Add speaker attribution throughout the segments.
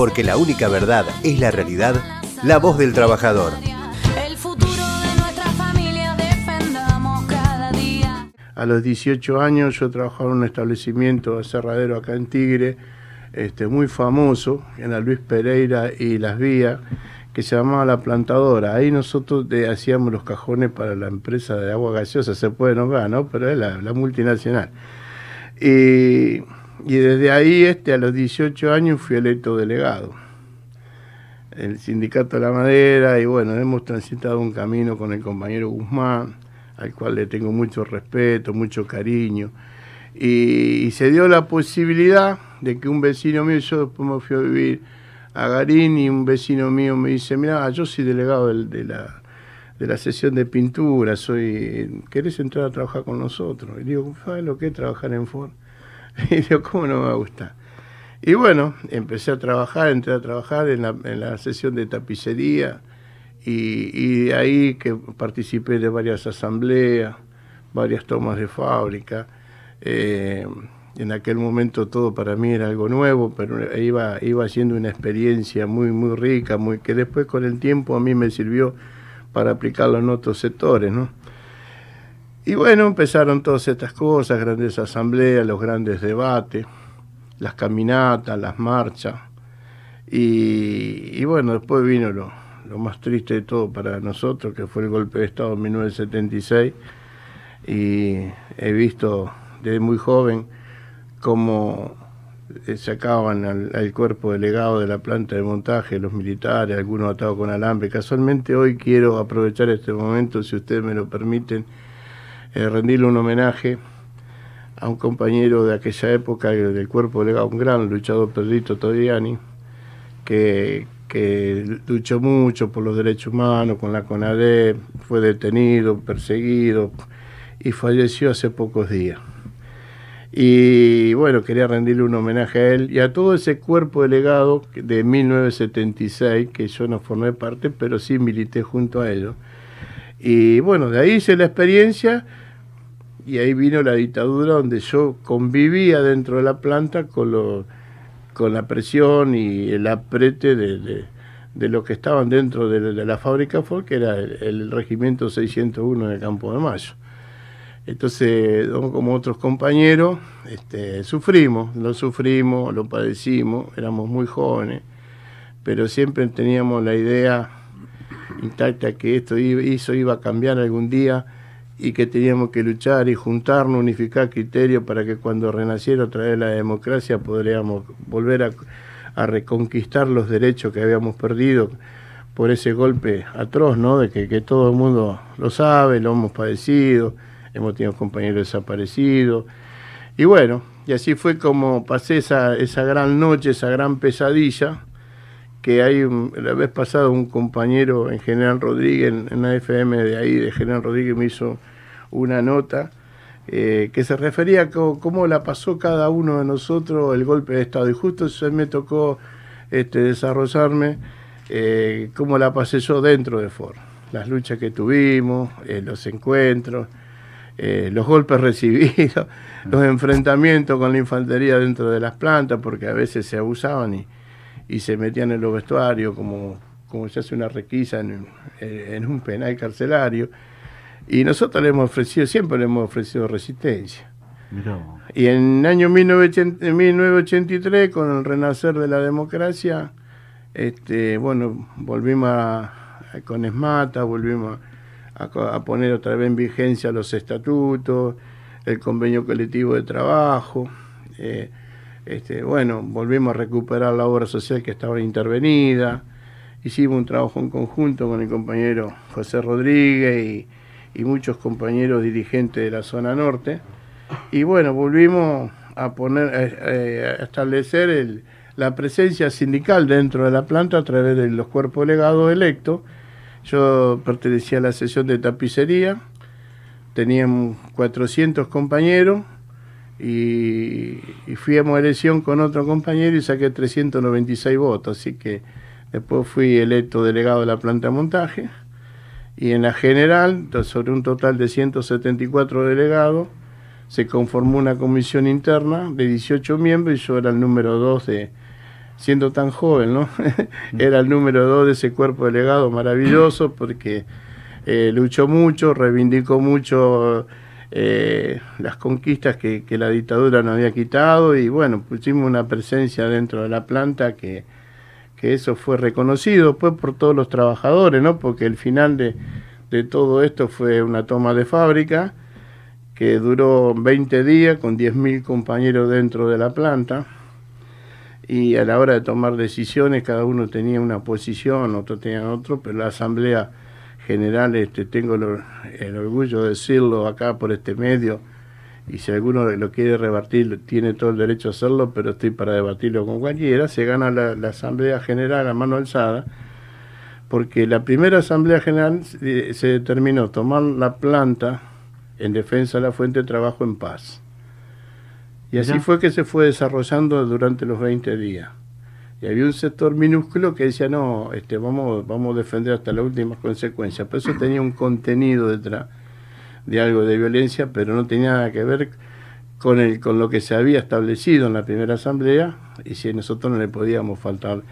Speaker 1: porque la única verdad es la realidad, la voz del trabajador.
Speaker 2: El futuro de nuestra familia defendamos cada día.
Speaker 3: A los 18 años yo trabajaba en un establecimiento aserradero acá en Tigre, este, muy famoso, en la Luis Pereira y Las Vías, que se llamaba La Plantadora. Ahí nosotros eh, hacíamos los cajones para la empresa de agua gaseosa, se puede nombrar, ¿no? Pero es la, la multinacional. Y, y desde ahí, este, a los 18 años, fui electo delegado. El sindicato de la madera, y bueno, hemos transitado un camino con el compañero Guzmán, al cual le tengo mucho respeto, mucho cariño. Y, se dio la posibilidad de que un vecino mío, yo después me fui a vivir a Garín y un vecino mío me dice, mira, yo soy delegado del- de, la, de la sesión de pintura, soy, ¿querés entrar a trabajar con nosotros? Y digo, ¿sabes lo que es trabajar en Ford? Y digo, ¿cómo no me va a gustar? Y bueno, empecé a trabajar, entré a trabajar en la, en la sesión de tapicería y, y de ahí que participé de varias asambleas, varias tomas de fábrica. eh, en aquel momento todo para mí era algo nuevo, pero iba, iba siendo una experiencia muy, muy rica, muy, que después con el tiempo a mí me sirvió para aplicarlo en otros sectores, ¿no? Y bueno, empezaron todas estas cosas, grandes asambleas, los grandes debates, las caminatas, las marchas. Y, bueno, después vino lo, lo más triste de todo para nosotros, que fue el golpe de Estado en 1976. Y he visto desde muy joven cómo eh, sacaban al, al cuerpo delegado de la planta de montaje, los militares, algunos atados con alambre. Casualmente hoy quiero aprovechar este momento, si ustedes me lo permiten, eh, rendirle un homenaje a un compañero de aquella época eh, del cuerpo delegado, un gran luchador, Pedrito Todiani, que, que luchó mucho por los derechos humanos con la CONADE, fue detenido, perseguido y falleció hace pocos días. Y bueno, quería rendirle un homenaje a él y a todo ese cuerpo delegado de 1976, que yo no formé parte, pero sí milité junto a ellos. Y bueno, de ahí hice la experiencia y ahí vino la dictadura donde yo convivía dentro de la planta con, lo, con la presión y el aprete de, de, los que estaban dentro de, la fábrica Ford, que era el, el regimiento 601 de Campo de Mayo. Entonces, como otros compañeros, este, sufrimos, lo sufrimos, lo padecimos, éramos muy jóvenes, pero siempre teníamos la idea intacta que esto eso iba a cambiar algún día y que teníamos que luchar y juntarnos, unificar criterios para que cuando renaciera otra vez la democracia podríamos volver a, a reconquistar los derechos que habíamos perdido por ese golpe atroz, ¿no? De que, que todo el mundo lo sabe, lo hemos padecido hemos tenido compañeros desaparecidos. Y bueno, y así fue como pasé esa, esa gran noche, esa gran pesadilla, que hay un- la vez pasada un compañero en General Rodríguez, en, la FM de ahí, de General Rodríguez, me hizo una nota eh, que se refería a cómo la pasó cada uno de nosotros el golpe de Estado. Y justo eso me tocó este, desarrollarme eh, cómo la pasé yo dentro de Ford. Las luchas que tuvimos, eh, los encuentros, los golpes recibidos, los enfrentamientos con la infantería dentro de las plantas, porque a veces se abusaban y, y se metían en los vestuarios como, como se hace una requisa en, eh, en un penal carcelario. Y nosotros le hemos ofrecido, siempre le hemos ofrecido resistencia. Y en el año 1980 en 1983, con el renacer de la democracia, este, bueno, volvimos a, a- con ESMATA, volvimos a poner otra vez en vigencia los estatutos, el convenio colectivo de trabajo. eh, este, bueno, volvimos a recuperar la obra social que estaba intervenida. Hicimos un trabajo en conjunto con el compañero José Rodríguez y, muchos compañeros dirigentes de la zona norte. Y bueno, volvimos a poner, eh, establecer la presencia sindical dentro de la planta a través de los cuerpos legados electos. Yo pertenecía a la sesión de tapicería, teníamos 400 compañeros y, fui a elección con otro compañero y saqué 396 votos, así que después fui electo delegado de la planta de montaje y en la general, sobre un total de 174 delegados, se conformó una comisión interna de 18 miembros y yo era el número 2 de siendo tan joven, ¿no? Era el número dos de ese cuerpo delegado maravilloso porque eh, luchó mucho, reivindicó mucho eh, las conquistas que, la dictadura nos había quitado y bueno, pusimos una presencia dentro de la planta que, que eso fue reconocido pues por todos los trabajadores, ¿no? Porque el final de, de todo esto fue una toma de fábrica que duró 20 días con 10.000 compañeros dentro de la planta y a la hora de tomar decisiones cada uno tenía una posición, otro tenía otro, pero la asamblea general, este, tengo el, el orgullo de decirlo acá por este medio, y si alguno lo quiere rebatir, tiene todo el derecho a hacerlo, pero estoy para debatirlo con cualquiera, se gana la, la asamblea general a mano alzada, porque la primera asamblea general eh, se determinó tomar la planta en defensa de la fuente de trabajo en paz. Y así fue que se fue desarrollando durante los 20 días. Y había un sector minúsculo que decía, no, este, vamos, vamos a defender hasta las últimas consecuencias. Pero eso tenía un contenido detrás de algo de violencia, pero no tenía nada que ver con, el, con lo que se había establecido en la primera asamblea y si nosotros no le podíamos faltar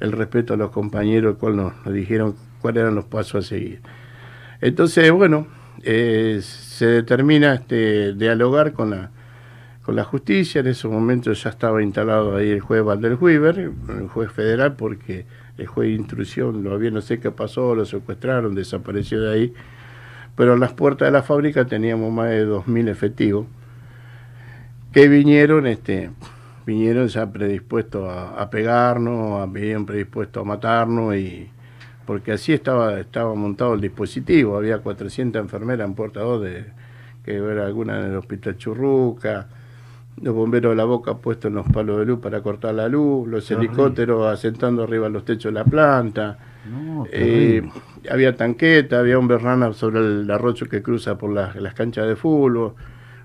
Speaker 3: el respeto a los compañeros, cual nos, dijeron cuáles eran los pasos a seguir. Entonces, bueno, eh, se determina este, dialogar con la, con la justicia. En ese momento ya estaba instalado ahí el juez Valderhuiber, el juez federal, porque el juez de instrucción lo había, no sé qué pasó, lo secuestraron, desapareció de ahí. Pero en las puertas de la fábrica teníamos más de 2.000 efectivos que vinieron, este, vinieron ya predispuestos a, a pegarnos, a, vinieron predispuestos a matarnos y porque así estaba, estaba montado el dispositivo, había 400 enfermeras en Puerta 2 de, que era alguna en el hospital Churruca, los bomberos de la boca puestos en los palos de luz para cortar la luz, los helicópteros asentando arriba los techos de la planta,
Speaker 4: No,
Speaker 3: eh, había tanqueta, había un berrana sobre el arroyo que cruza por las, las canchas de fútbol.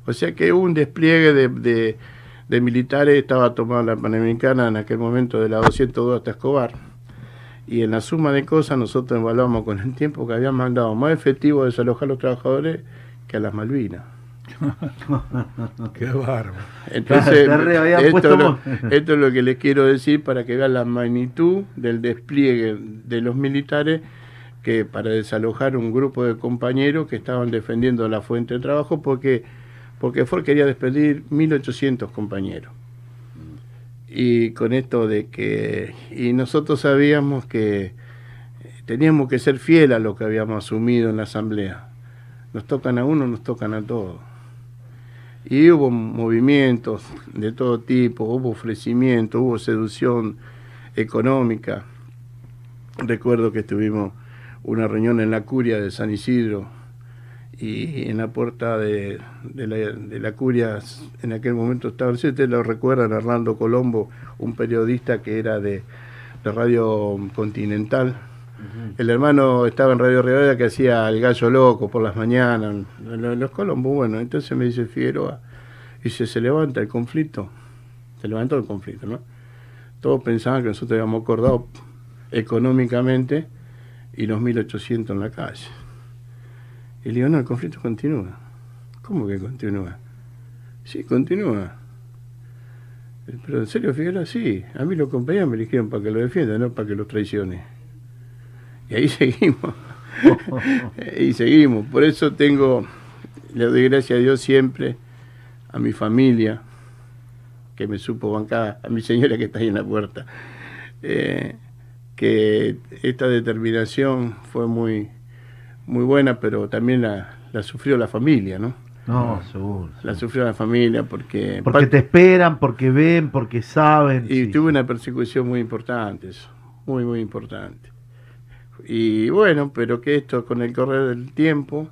Speaker 3: O sea que hubo un despliegue de, de- de militares, estaba tomada la Panamericana en aquel momento de la 202 hasta Escobar. Y en la suma de cosas nosotros evaluamos con el tiempo que habían mandado más efectivo a desalojar a los trabajadores que a las Malvinas.
Speaker 5: Qué bárbaro.
Speaker 3: Entonces, esto, lo, esto es lo que les quiero decir para que vean la magnitud del despliegue de los militares que para desalojar un grupo de compañeros que estaban defendiendo la fuente de trabajo porque, porque Ford quería despedir 1.800 compañeros. Y con esto de que... Y nosotros sabíamos que teníamos que ser fieles a lo que habíamos asumido en la asamblea. Nos tocan a uno, nos tocan a todos. Y hubo movimientos de todo tipo, hubo ofrecimiento, hubo seducción económica. Recuerdo que tuvimos una reunión en la curia de San Isidro y en la puerta de, de la, curia en aquel momento estaba, si ustedes lo recuerdan, Hernando Colombo, un periodista que era de, de Radio Continental. El hermano estaba en Radio Rivadavia que hacía el gallo loco por las mañanas, lo- los Colombo, bueno, entonces me dice Figueroa, dice, se levanta el conflicto, se levantó el conflicto, ¿no? Todos pensaban que nosotros habíamos acordado económicamente y los 1800 en la calle. Y le digo, no, el conflicto continúa. ¿Cómo que continúa? Sí, continúa. Pero en serio, Figueroa, sí. A mí los compañeros me eligieron para que lo defienda, no para que los traicione. Y ahí seguimos. y seguimos. Por eso tengo, le doy gracias a Dios siempre, a mi familia, que me supo bancar, a mi señora que está ahí en la puerta, eh, que esta determinación fue muy, muy buena, pero también la, la sufrió la familia, ¿no?
Speaker 4: No, seguro.
Speaker 3: La sufrió la familia porque...
Speaker 4: Porque te esperan, porque ven, porque saben.
Speaker 3: Y
Speaker 4: sí.
Speaker 3: tuve una persecución muy importante, eso, muy, muy importante. Y bueno, pero que esto con el correr del tiempo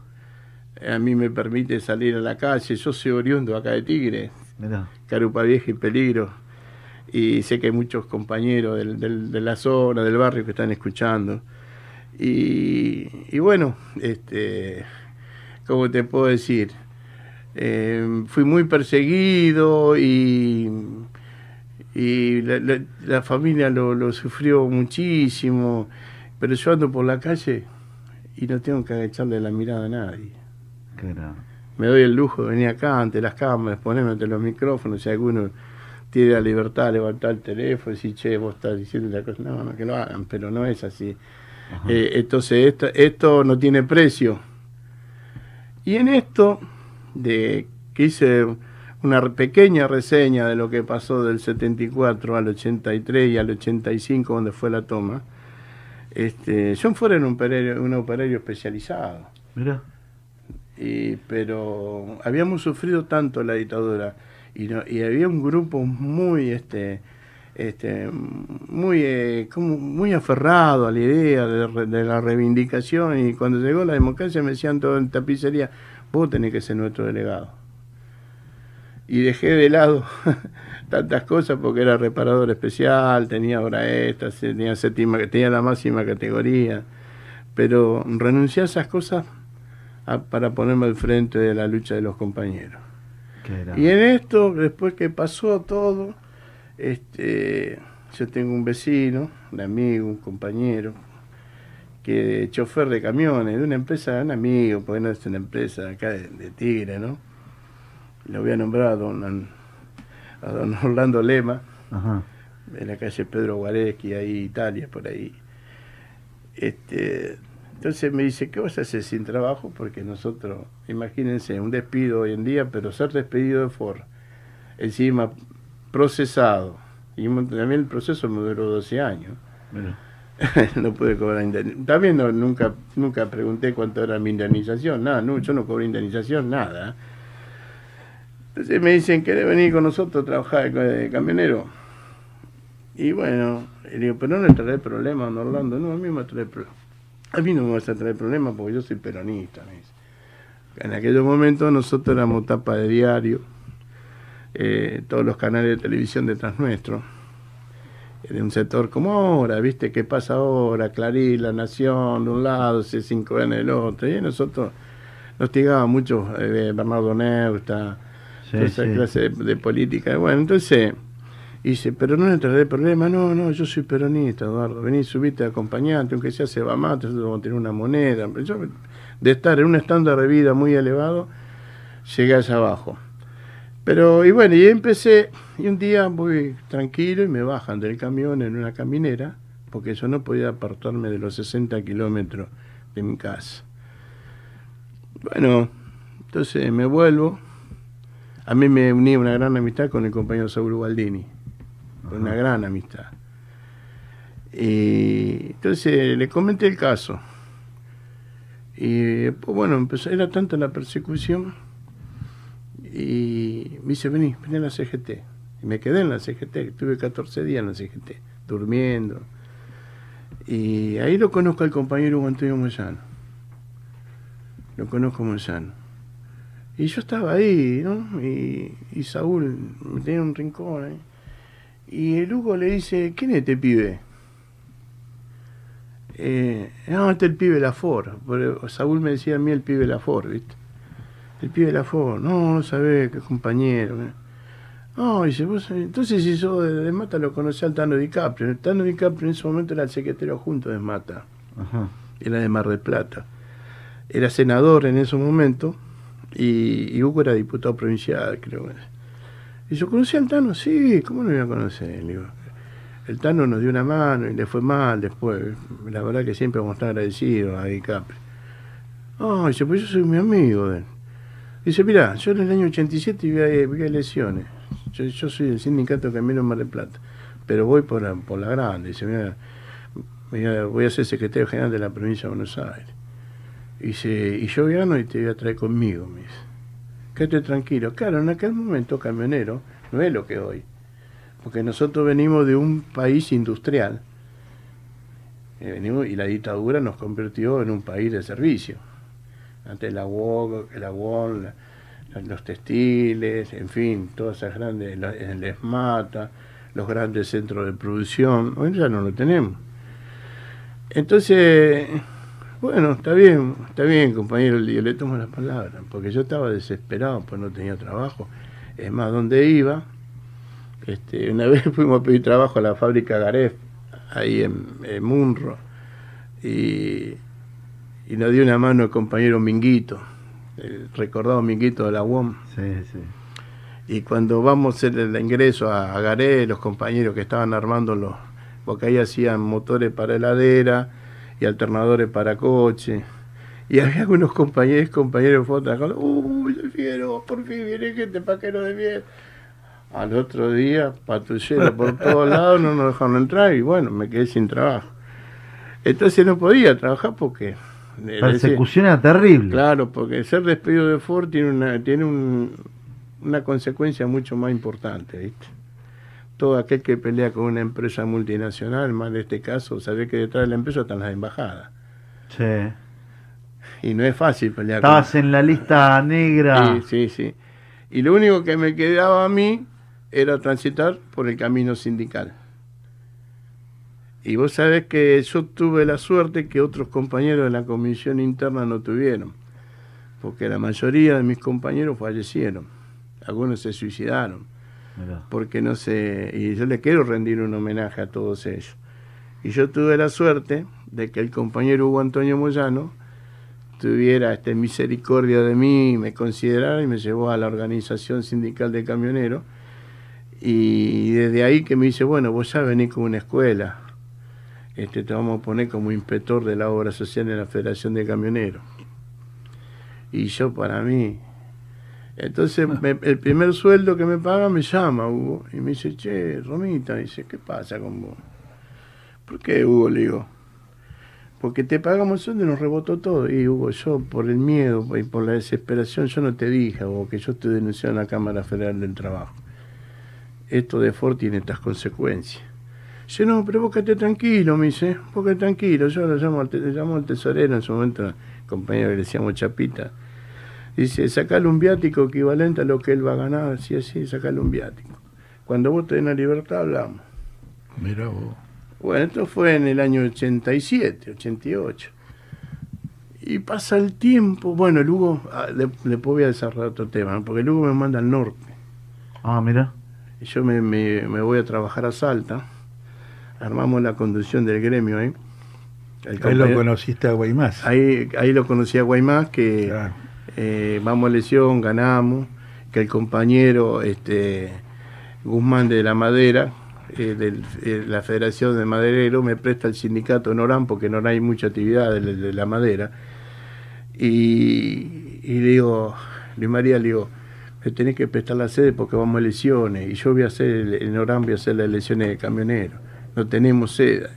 Speaker 3: a mí me permite salir a la calle. Yo soy oriundo acá de Tigre,
Speaker 4: Mirá.
Speaker 3: Carupa Vieja y Peligro. Y sé que hay muchos compañeros del- del- de la zona, del barrio que están escuchando. Y, y bueno, este, ¿cómo te puedo decir? Eh, fui muy perseguido y, y la, la- la familia lo, lo sufrió muchísimo. Pero yo ando por la calle y no tengo que agacharle la mirada a nadie
Speaker 4: grande.
Speaker 3: me doy el lujo de venir acá ante las cámaras, ponerme ante los micrófonos, si alguno tiene la libertad de levantar el teléfono y decir, che, vos estás diciendo la cosa. No, no, que lo hagan, pero no es así. Eh, entonces, esto, esto no tiene precio. Y en esto, de que hice una pequeña reseña de lo que pasó del 74 al 83 y al 85, donde fue la toma, este, John Ford era un operario, un operario especializado.
Speaker 4: Mira.
Speaker 3: Y, pero habíamos sufrido tanto la dictadura y, no- y había un grupo muy este este muy eh, como muy aferrado a la idea de, re- de la reivindicación y cuando llegó la democracia me decían todo en tapicería vos tenés que ser nuestro delegado y dejé de lado tantas cosas porque era reparador especial tenía hora extra tenía séptima tenía la máxima categoría pero renuncié a esas cosas a- para ponerme al frente de la lucha de los compañeros. Y en esto, después que pasó todo, este, yo tengo un vecino, un amigo, un compañero, que chofer de camiones, de una empresa, un amigo, porque no es una empresa acá de, de Tigre, ¿no? Lo voy a nombrar a don, a don Orlando Lema,
Speaker 4: Ajá.
Speaker 3: en la calle Pedro Guareschi, ahí Italia, por ahí. Este, entonces me dice, ¿qué vas a hacer sin trabajo? Porque nosotros, imagínense, un despido hoy en día, pero ser despedido de Ford, encima procesado, y también el proceso me duró 12 años. No pude cobrar indemnización. También no, nunca, nunca pregunté cuánto era mi indemnización, nada, no, yo no cobré indemnización, nada. Entonces me dicen, ¿querés venir con nosotros a trabajar de camionero? Y bueno, y digo, pero no le traeré problemas don Orlando. No, a mí me trae problemas. A mí no me vas a traer problemas porque yo soy peronista. me dice. En aquellos momentos nosotros éramos tapa de diario, eh, todos los canales de televisión detrás nuestro de un sector como ahora, ¿viste? ¿Qué pasa ahora? Clarín, La Nación, de un lado, C5N del otro. Y nosotros nos tigaba mucho eh, Bernardo Neusta,
Speaker 4: Sí,
Speaker 3: toda esa
Speaker 4: sí.
Speaker 3: clase de, de política. Bueno, entonces, dice, pero no le traeré problema. No, no, yo soy peronista, Eduardo. Vení, subite de acompañante, aunque sea se va más, nosotros vamos a tener una moneda. Yo, de estar en un estándar de vida muy elevado, llegué allá abajo. Pero, y bueno, y empecé, y un día voy tranquilo y me bajan del camión en una caminera, porque yo no podía apartarme de los 60 kilómetros de mi casa. Bueno, entonces me vuelvo. A mí me unía una gran amistad con el compañero Saúl Gualdini, una gran amistad. Y entonces le comenté el caso. Y después, bueno, empezó, era tanta la persecución y me dice, vení, vení a la CGT. Y me quedé en la CGT, estuve 14 días en la CGT, durmiendo. Y ahí lo conozco al compañero Hugo Antonio Moyano. Lo conozco Moyano. Y yo estaba ahí, ¿no? Y, y Saúl me tenía un rincón ahí. Y el Hugo le dice, ¿quién es este pibe? Eh, no, este es el pibe Lafor. Saúl me decía a mí el pibe Lafor, ¿viste? El pibe Lafor. No, no sabés, qué compañero. ¿eh? No, dice, vos, sabés- entonces si de, de Mata lo conocés al Tano DiCaprio. El Tano DiCaprio en ese momento era el secretario junto de Mata.
Speaker 4: Ajá.
Speaker 3: Era de Mar del Plata. Era senador en ese momento y, y Hugo era diputado provincial, creo. Y yo conocí al Tano, sí, ¿cómo no me iba a conocer? El Tano nos dio una mano y le fue mal después. La verdad que siempre vamos a estar agradecidos a DiCaprio. Ah, dice, pues yo soy mi amigo. Dice, mira, yo en el año 87 vi, vi elecciones. Yo, yo soy del sindicato Camino Mar del Plata, pero voy por la, por la grande. Dice, mira, voy a ser secretario general de la provincia de Buenos Aires. Y, dice, y yo gano y te voy a traer conmigo, me dice. Quédate tranquilo. Claro, en aquel momento camionero no es lo que hoy. Porque nosotros venimos de un país industrial. Eh, venimos- y la dictadura nos convirtió en un país de servicio. Antes la UOC, la la- los textiles, en fin, todas esas grandes, la- el ESMATA, los grandes centros de producción. Hoy ya no lo tenemos. Entonces, bueno, está bien, está bien, compañero, yo le tomo la palabra, porque yo estaba desesperado, pues no tenía trabajo. Es más, donde iba, este, una vez fuimos a pedir trabajo a la fábrica Garef, ahí en, en Munro, y, y nos dio una mano el compañero Minguito, el recordado Minguito de la UOM.
Speaker 4: Sí, sí.
Speaker 3: Y cuando vamos hacer el ingreso a, a Garé, los compañeros que estaban armando los, porque ahí hacían motores para heladera y alternadores para coche. Y había algunos compañeros, compañeros fotos, uy, el Figueroa, por fin viene gente paquero de bien. Al otro día, patrullero por todos lados, no nos dejaron entrar y bueno, me quedé sin trabajo. Entonces no podía trabajar porque... eh,
Speaker 4: Persecución era terrible.
Speaker 3: Claro, porque ser despedido de Ford tiene una, tiene un- una consecuencia mucho más importante, ¿viste? Todo aquel que pelea con una empresa multinacional, más en este caso, sabe que detrás de la empresa están las embajadas.
Speaker 4: Sí.
Speaker 3: Y no es fácil pelear
Speaker 4: Estabas en la lista negra.
Speaker 3: Sí, sí, sí. Y lo único que me quedaba a mí era transitar por el camino sindical. Y vos sabés que yo tuve la suerte que otros compañeros de la comisión interna no tuvieron, porque la mayoría de mis compañeros fallecieron, algunos se suicidaron, Porque no sé, y yo le quiero rendir un homenaje a todos ellos. Y yo tuve la suerte de que el compañero Hugo Antonio Moyano tuviera este, misericordia de mí, me considerara y me llevó a la organización sindical de camioneros. Y desde ahí que me dice, bueno, vos ya venís con una escuela, este, te vamos a poner como inspector de la obra social en la Federación de Camioneros. Y yo para mí, entonces me- el primer sueldo que me paga me llama Hugo y me dice, che, Romita, dice, ¿qué pasa con vos? ¿Por qué, Hugo? Le digo, porque te pagamos el sueldo y nos rebotó todo. Y Hugo, yo por el miedo y por la desesperación, yo no te dije, Hugo, que yo estoy denunciando a la Cámara Federal del Trabajo. Esto de Ford tiene estas consecuencias. Dice, no, pero vos quedate tranquilo, me dice, vos quedate tranquilo. Yo lo llamo, le llamo al tesorero en su momento, compañero que le decíamos Chapita. Dice, sacale un viático equivalente a lo que él va a ganar, así, así, sacale un viático. Cuando vos tenés la libertad, hablamos.
Speaker 5: Mira vos.
Speaker 3: Bueno, esto fue en el año 87, 88. Y pasa el tiempo. Bueno, el Hugo, ah, le- después voy a desarrollar otro tema, ¿no? porque el Hugo me manda al norte.
Speaker 4: Ah, mira.
Speaker 3: Y yo me, me- me voy a trabajar a Salta. Armamos la conducción del gremio ahí. El
Speaker 5: Ahí lo conociste a Guaymás.
Speaker 3: ahí, ahí lo conocí a Guaymás, que
Speaker 5: Claro.
Speaker 3: Eh, vamos a lesión, ganamos, que el compañero este, Guzmán de la Madera, eh, de la Federación de Madereros, me presta el sindicato en Orán, porque en Orán hay mucha actividad de, la- de la madera. Y, y le digo, Luis María, le digo, me tenés que prestar la sede porque vamos a elecciones, y yo voy a hacer, en Orán voy a hacer las elecciones de camioneros, no tenemos sede.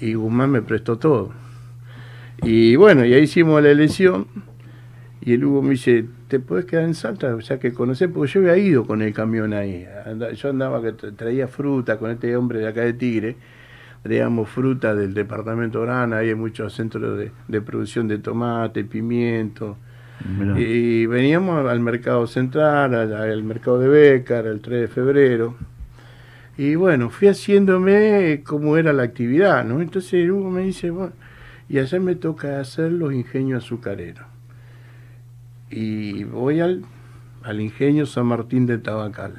Speaker 3: Y Guzmán me prestó todo. Y bueno, y ahí hicimos la elección. Y el Hugo me dice, ¿te puedes quedar en Salta? O sea, que conocés, porque yo había ido con el camión ahí. Yo andaba, que tra- traía fruta con este hombre de acá de Tigre. Traíamos fruta del departamento Orana, ahí hay muchos centros de, de producción de tomate, pimiento.
Speaker 4: Mirá.
Speaker 3: Y veníamos al mercado central, al, al mercado de Bécar, el 3 de febrero. Y bueno, fui haciéndome cómo era la actividad, ¿no? Entonces Hugo me dice, bueno, y allá me toca hacer los ingenios azucareros. Y voy al, al ingenio San Martín de Tabacal.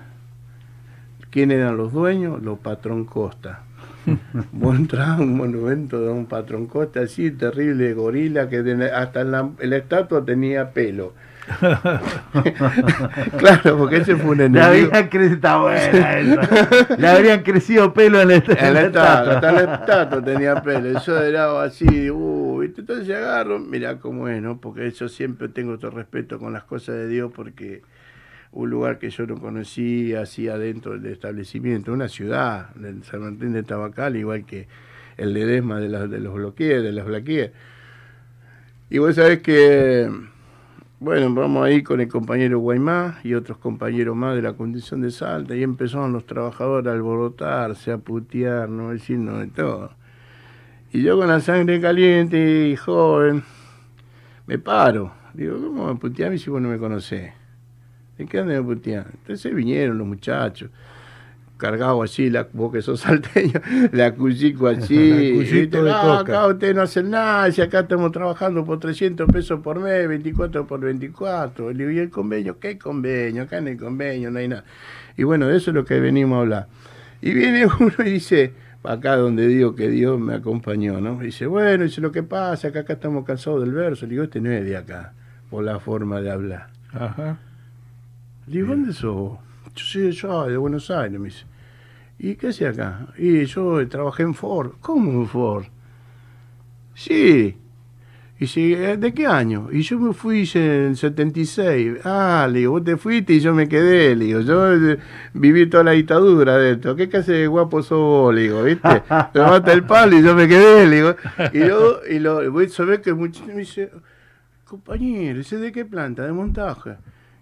Speaker 3: ¿Quién eran los dueños? Los patrón Costa. Vos entrabas un monumento de un patrón Costa así, terrible gorila, que hasta en la, en la estatua tenía pelo. claro, porque ese fue un enemigo.
Speaker 4: habían crecido, está buena esa. Le habrían crecido pelo en la,
Speaker 3: en estatua, hasta la estatua tenía pelo. Yo era así, uh, entonces agarro, mira cómo es, ¿no? Porque yo siempre tengo otro respeto con las cosas de Dios porque un lugar que yo no conocía, así adentro del establecimiento, una ciudad, del San Martín de Tabacal, igual que el Ledesma de, la- de los bloquees, de las blaquíes. Y vos sabés que, bueno, vamos ahí con el compañero Guaymá y otros compañeros más de la condición de Salta, y empezaron los trabajadores a alborotarse, a putear, no decirnos de todo. Y yo con la sangre caliente y joven, me paro. Digo, ¿cómo me puteás si vos no me conocés? ¿De qué andan me puteando? Entonces vinieron los muchachos, cargados así, la, vos que sos salteño, la cuchico así.
Speaker 5: Cuchito de
Speaker 3: "No,
Speaker 5: coca".
Speaker 3: acá ustedes no hacen nada, si acá estamos trabajando por 300 pesos por mes, 24 por 24. Le digo, ¿y el convenio? ¿Qué convenio? Acá en el convenio no hay nada. Y bueno, de eso es lo que venimos a hablar. Y viene uno y dice, acá donde digo que Dios me acompañó, ¿no? Dice, bueno, dice lo que pasa, que acá estamos cansados del verso. Le digo, este no es de acá, por la forma de hablar.
Speaker 5: Ajá.
Speaker 3: Le digo, ¿dónde sos vos? Yo soy yo de Buenos Aires, me dice. ¿Y qué hacía acá? Y yo trabajé en Ford. ¿Cómo en Ford? Sí. Y si, "Eh, ¿de qué año? Y yo me fui en el 76. Ah, le digo, vos te fuiste y yo me quedé, le digo, yo eh, viví toda la dictadura de esto. ¿Qué clase de guapo sos vos? Le digo, ¿viste? Me mata el palo y yo me quedé, le digo. Y yo, y lo, voy a ver que el muchacho me dice, compañero, ¿ese de qué planta? De montaje.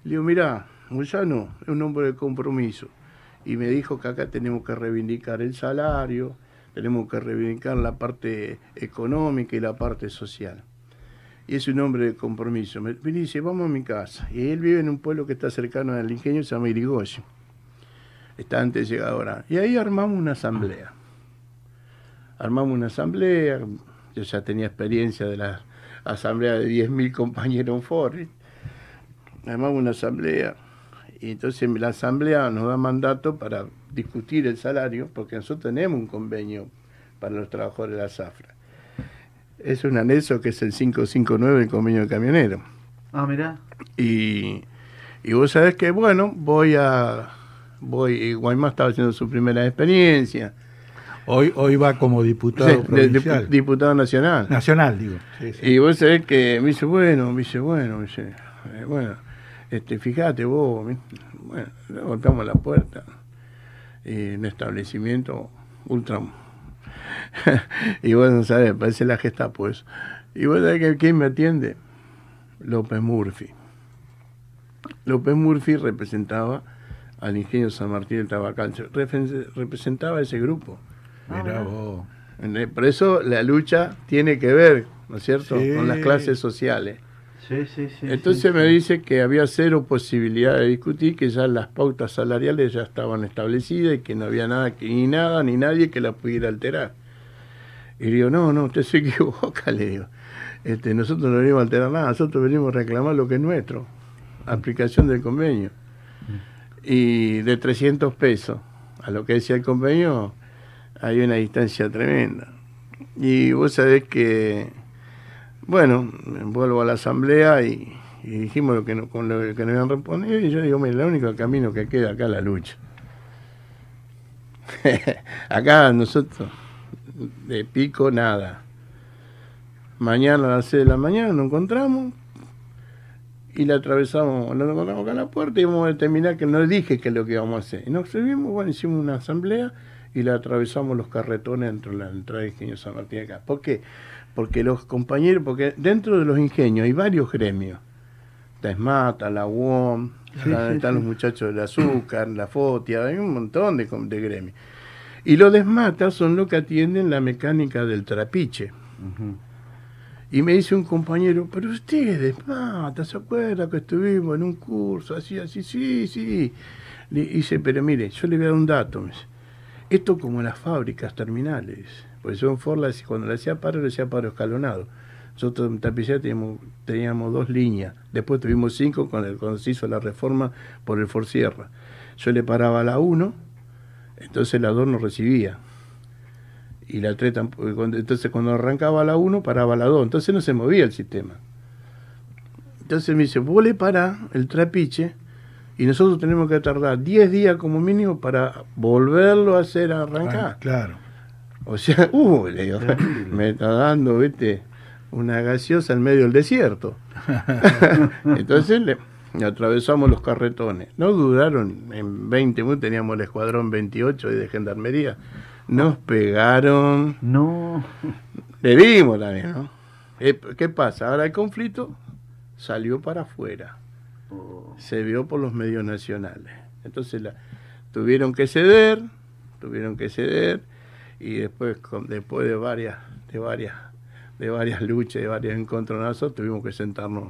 Speaker 3: Le digo, mirá, Moyano es un hombre de compromiso. Y me dijo que acá tenemos que reivindicar el salario, tenemos que reivindicar la parte económica y la parte social. Y es un hombre de compromiso. Me, me dice, vamos a mi casa. Y él vive en un pueblo que está cercano al ingenio, se llama Irigoyen. Está antes ahora. Y ahí armamos una asamblea. Armamos una asamblea. Yo ya tenía experiencia de la asamblea de 10.000 compañeros en Ford. Armamos una asamblea. Y entonces la asamblea nos da mandato para discutir el salario, porque nosotros tenemos un convenio para los trabajadores de la zafra. Es un anexo que es el 559 del convenio de camionero.
Speaker 4: Ah, mirá.
Speaker 3: Y, y vos sabés que, bueno, voy a. Voy, y estaba haciendo su primera experiencia.
Speaker 5: Hoy, hoy va como diputado
Speaker 3: Sí,
Speaker 5: provincial.
Speaker 3: diputado nacional.
Speaker 5: Nacional, digo. Sí, sí.
Speaker 3: Y vos sabés que me dice, bueno, me dice, bueno, me dice, eh, bueno, este, fíjate vos, bueno, le golpeamos la puerta. Y un establecimiento ultra. y vos no sabés, parece la gesta pues. Y sabés que quién me atiende? López Murphy. López Murphy representaba al ingenio San Martín del Tabacal, representaba ese grupo.
Speaker 5: Mirá vos.
Speaker 3: Por eso la lucha tiene que ver, ¿no es cierto?,
Speaker 5: Sí.
Speaker 3: con las clases sociales.
Speaker 4: Sí, sí, sí.
Speaker 3: Entonces
Speaker 4: sí,
Speaker 3: me
Speaker 4: sí.
Speaker 3: dice que había cero posibilidad de discutir, que ya las pautas salariales ya estaban establecidas y que no había nada, que, ni nada, ni nadie que las pudiera alterar. Y le digo, no, no, usted se equivoca, le digo. Este, nosotros no venimos a alterar nada, nosotros venimos a reclamar lo que es nuestro, aplicación del convenio. Y de 300 pesos a lo que decía el convenio, hay una distancia tremenda. Y vos sabés que, bueno, vuelvo a la asamblea y, dijimos lo que no, con lo que nos habían respondido y yo digo, mira, el único camino que queda acá es la lucha. acá nosotros, de pico, nada. Mañana a las 6 de la mañana nos encontramos y la atravesamos, nos encontramos acá en la puerta y vamos a determinar que no dije que es lo que íbamos a hacer. Y nos subimos, bueno, hicimos una asamblea y la atravesamos los carretones dentro de la entrada de Ingenio San Martín acá. ¿Por qué? Porque los compañeros, porque dentro de los ingenios hay varios gremios. Está Esmata, la UOM,
Speaker 4: Sí,
Speaker 3: están,
Speaker 4: sí,
Speaker 3: están
Speaker 4: sí.
Speaker 3: los muchachos del azúcar, la FOTIA, hay un montón de, de gremios. Y los de Esmata son los que atienden la mecánica del trapiche. Y me dice un compañero, pero ustedes, mata, ¿se acuerda que estuvimos en un curso así, así? Sí, sí. Le dice, pero mire, yo le voy a dar un dato. me dice. Esto como las fábricas terminales. Pues yo en Ford, cuando le hacía paro, le hacía paro escalonado. Nosotros en tapicería teníamos, dos líneas. Después tuvimos cinco con cuando se hizo la reforma por el Ford Sierra. Yo le paraba la 1, entonces la 2 no recibía y la 3 tampoco. cuando- Entonces cuando arrancaba la 1 paraba la 2, entonces no se movía el sistema. Entonces me dice, vos le pará el trapiche y nosotros tenemos que tardar 10 días como mínimo para volverlo a hacer arrancar.
Speaker 5: Ah, claro.
Speaker 3: O sea, uh, le digo, me está dando, viste, una gaseosa en medio del desierto. Entonces le, atravesamos los carretones. No duraron, en 20 minutos teníamos el escuadrón 28 de gendarmería. Nos pegaron,
Speaker 4: No.
Speaker 3: le dimos también, ¿no? Eh, ¿Qué pasa? Ahora el conflicto salió para afuera
Speaker 4: Oh.
Speaker 3: se vio por los medios nacionales. Entonces la, tuvieron que ceder, tuvieron que ceder y después con- después de varias de varias de varias luchas, de varios encontronazos, tuvimos que sentarnos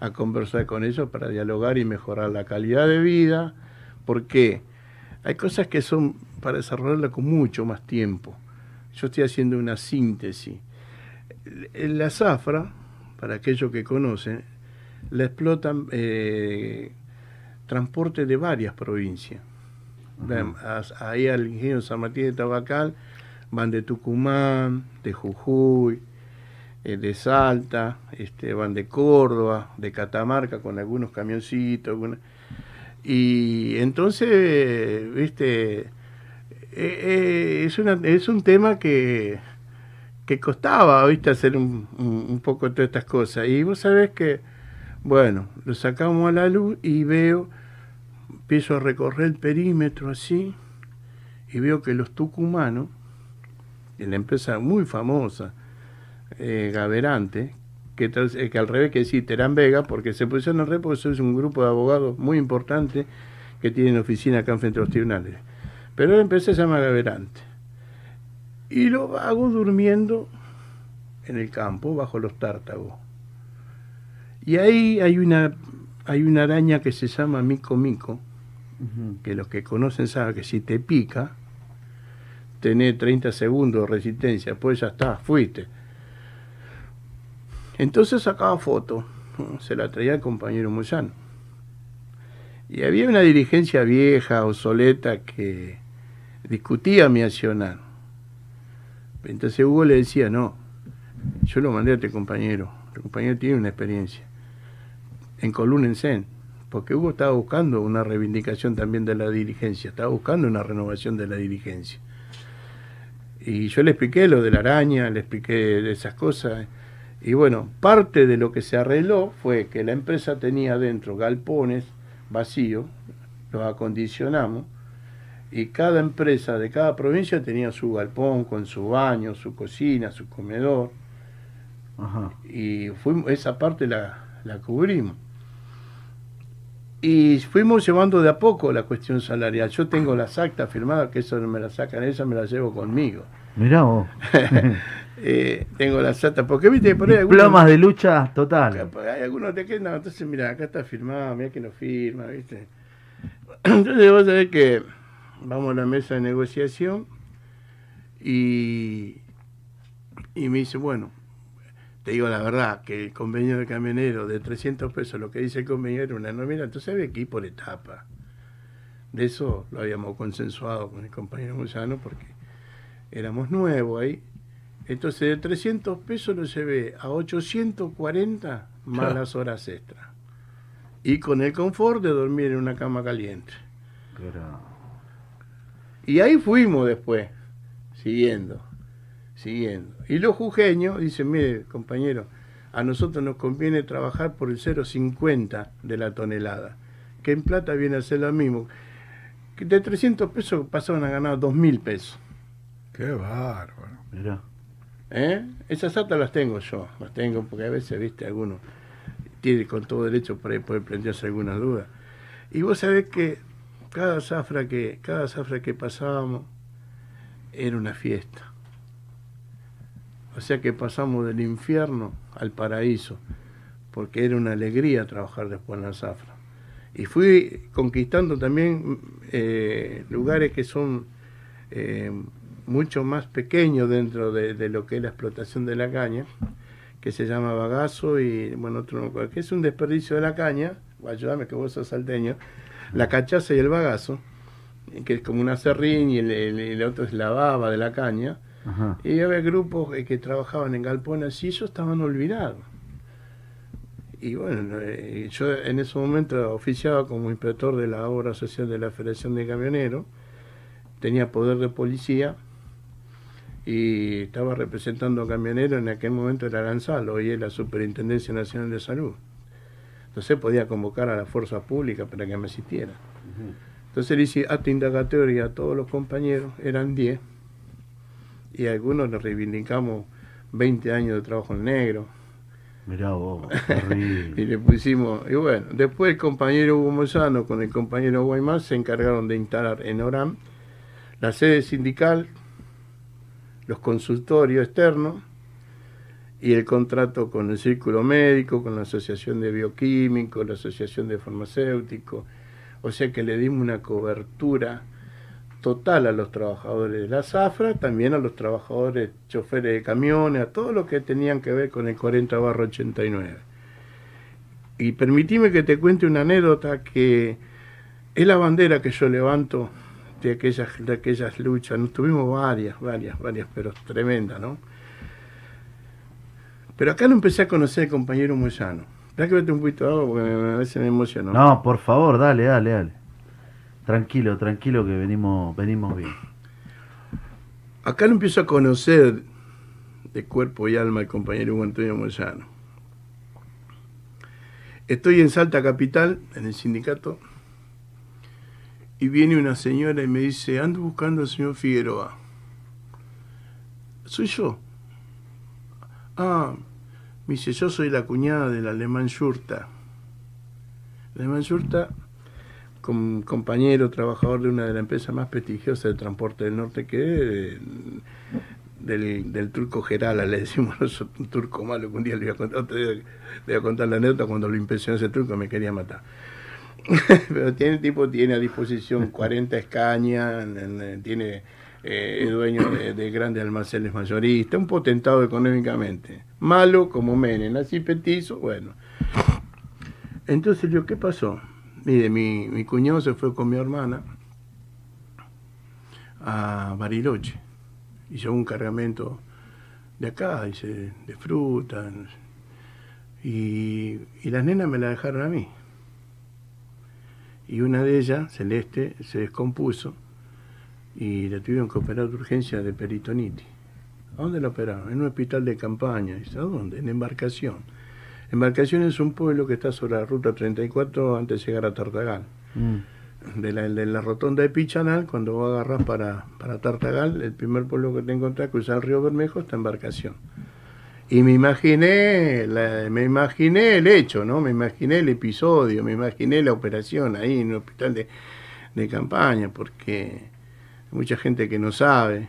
Speaker 3: a conversar con ellos para dialogar y mejorar la calidad de vida, porque hay cosas que son para desarrollarla con mucho más tiempo. Yo estoy haciendo una síntesis. En la zafra, para aquellos que conocen, la explotan eh, transporte de varias provincias. Ahí al ingenio San Martín de Tabacal van de Tucumán, de Jujuy, eh, de Salta, este, van de Córdoba, de Catamarca con algunos camioncitos. Y entonces, viste, eh, eh, es, una, es un tema que, que costaba, viste, hacer un, un, un poco todas estas cosas. Y vos sabés que, bueno, lo sacamos a la luz y veo, empiezo a recorrer el perímetro así, y veo que los tucumanos, la empresa muy famosa, eh, Gaberante, que, eh, que al revés que decir Terán Vega, porque se pusieron al revés porque eso es un grupo de abogados muy importante que tienen oficina acá frente a los tribunales. Pero la empresa se llama Gaberante. Y lo hago durmiendo en el campo, bajo los tártagos. Y ahí hay una, hay una araña que se llama mico mico, que los que conocen saben que si te pica, tenés 30 segundos de resistencia, pues ya está, fuiste. Entonces sacaba foto, se la traía el compañero Moyano. Y había una dirigencia vieja, obsoleta, que discutía mi accionar. Entonces Hugo le decía, no, yo lo mandé a este compañero, este compañero tiene una experiencia. Encolúnense, porque Hugo estaba buscando una reivindicación también de la dirigencia, estaba buscando una renovación de la dirigencia. Y yo le expliqué lo de la araña, le expliqué esas cosas. Y bueno, parte de lo que se arregló fue que la empresa tenía dentro galpones vacíos, los acondicionamos, y cada empresa de cada provincia tenía su galpón con su baño, su cocina, su comedor,
Speaker 4: Ajá.
Speaker 3: y fuimos, esa parte la, la cubrimos. Y fuimos llevando de a poco la cuestión salarial. Yo tengo las actas firmadas, que eso no me las sacan, esa me las llevo conmigo.
Speaker 4: Mirá vos.
Speaker 3: Eh, tengo las actas, porque viste, por ahí algunos-
Speaker 4: Diplomas de lucha total.
Speaker 3: hay algunos te quedan, no, entonces mira, acá está firmado, mira que no firma, viste. Entonces vos sabés que vamos a la mesa de negociación y, y me dice, bueno, te digo la verdad, que el convenio de camionero de 300 pesos, lo que dice el convenio era una nómina, entonces había que ir por etapa. De eso lo habíamos consensuado con el compañero Musano porque éramos nuevos ahí. Entonces de 300 pesos lo llevé a 840 más las horas extras. Y con el confort de dormir en una cama caliente.
Speaker 4: Pero-
Speaker 3: Y ahí fuimos después, siguiendo, siguiendo. Y los jujeños dicen, mire, compañero, a nosotros nos conviene trabajar por el 0,50 de la tonelada, que en plata viene a ser lo mismo. Que de 300 pesos pasaron a ganar 2.000 pesos.
Speaker 5: Qué bárbaro.
Speaker 4: mirá.
Speaker 3: ¿Eh? Esas actas las tengo yo, las tengo porque a veces, viste, alguno tiene con todo derecho por ahí poder plantearse algunas dudas. Y vos sabés que cada zafra que, cada zafra que pasábamos era una fiesta. O sea que pasamos del infierno al paraíso, porque era una alegría trabajar después en la zafra. Y fui conquistando también eh, lugares que son eh, mucho más pequeños dentro de, de lo que es la explotación de la caña, que se llama bagazo y, bueno, otro, que es un desperdicio de la caña, ayúdame que vos sos salteño, la cachaza y el bagazo, que es como una serrín y el, el- el otro es la baba de la caña,
Speaker 4: Ajá.
Speaker 3: y había grupos eh, que trabajaban en galpones y ellos estaban olvidados. Y bueno, eh, yo en ese momento oficiaba como inspector de la obra social de la Federación de Camioneros, tenía poder de policía y estaba representando a camioneros, en aquel momento era Lanzalo, hoy es la Superintendencia Nacional de Salud. Entonces podía convocar a la fuerza pública para que me asistiera. Entonces le hice acta indagatoria a todos los compañeros, eran 10, y a algunos les reivindicamos 20 años de trabajo en negro,
Speaker 4: Mirá vos.
Speaker 3: y le pusimos, y bueno, después el compañero Hugo Mozano con el compañero Guaymán se encargaron de instalar en Oram la sede sindical, los consultorios externos y el contrato con el círculo médico, con la asociación de bioquímicos, la asociación de farmacéuticos, o sea que le dimos una cobertura total a los trabajadores de la zafra, también a los trabajadores choferes de camiones, a todos los que tenían que ver con el 40 barro 89. Y permitime que te cuente una anécdota que es la bandera que yo levanto de aquellas, de aquellas luchas. Nos tuvimos varias, varias, varias, pero tremendas, ¿no? Pero acá no empecé a conocer al compañero Moyano, Esperá que mete un poquito de agua porque me- a veces me emociono.
Speaker 4: No, por favor, dale, dale, dale. Tranquilo, tranquilo que venimos, venimos bien.
Speaker 3: Acá lo empiezo a conocer de cuerpo y alma el compañero Hugo Antonio Moyano. Estoy en Salta Capital, en el sindicato, y viene una señora y me dice, ando buscando al señor Figueroa. Soy yo. Ah, me dice, yo soy la cuñada del alemán Yurta. El alemán Yurta, com- compañero, trabajador de una de las empresas más prestigiosas de transporte del norte que es, del, del turco Gerala, le decimos nosotros, un turco malo que un día le voy a contar, otro día le voy a contar la anécdota cuando lo impresionó ese turco me quería matar. Pero tiene tipo tiene a disposición 40 escañas, en- tiene eh, dueño de, de grandes almacenes mayoristas, un potentado económicamente. Malo como Menem, así petizo, bueno. Entonces digo, ¿qué pasó? Mire, mi, mi cuñado se fue con mi hermana a Bariloche. Hizo un cargamento de acá, dice, de fruta. Y, y las nenas me la dejaron a mí. Y una de ellas, Celeste, se descompuso y la tuvieron que operar de urgencia de peritonitis. ¿A dónde la operaron? En un hospital de campaña. ¿a dónde? En Embarcación. Embarcación es un pueblo que está sobre la ruta 34 antes de llegar a Tartagal.
Speaker 4: Mm.
Speaker 3: De la, de la rotonda de Pichanal, cuando vos agarrás para, para Tartagal, el primer pueblo que te encontrás, cruzar el río Bermejo, está Embarcación. Y me imaginé, la- me imaginé el hecho, ¿no? Me imaginé el episodio, me imaginé la operación ahí en un hospital de, de campaña, porque hay mucha gente que no sabe.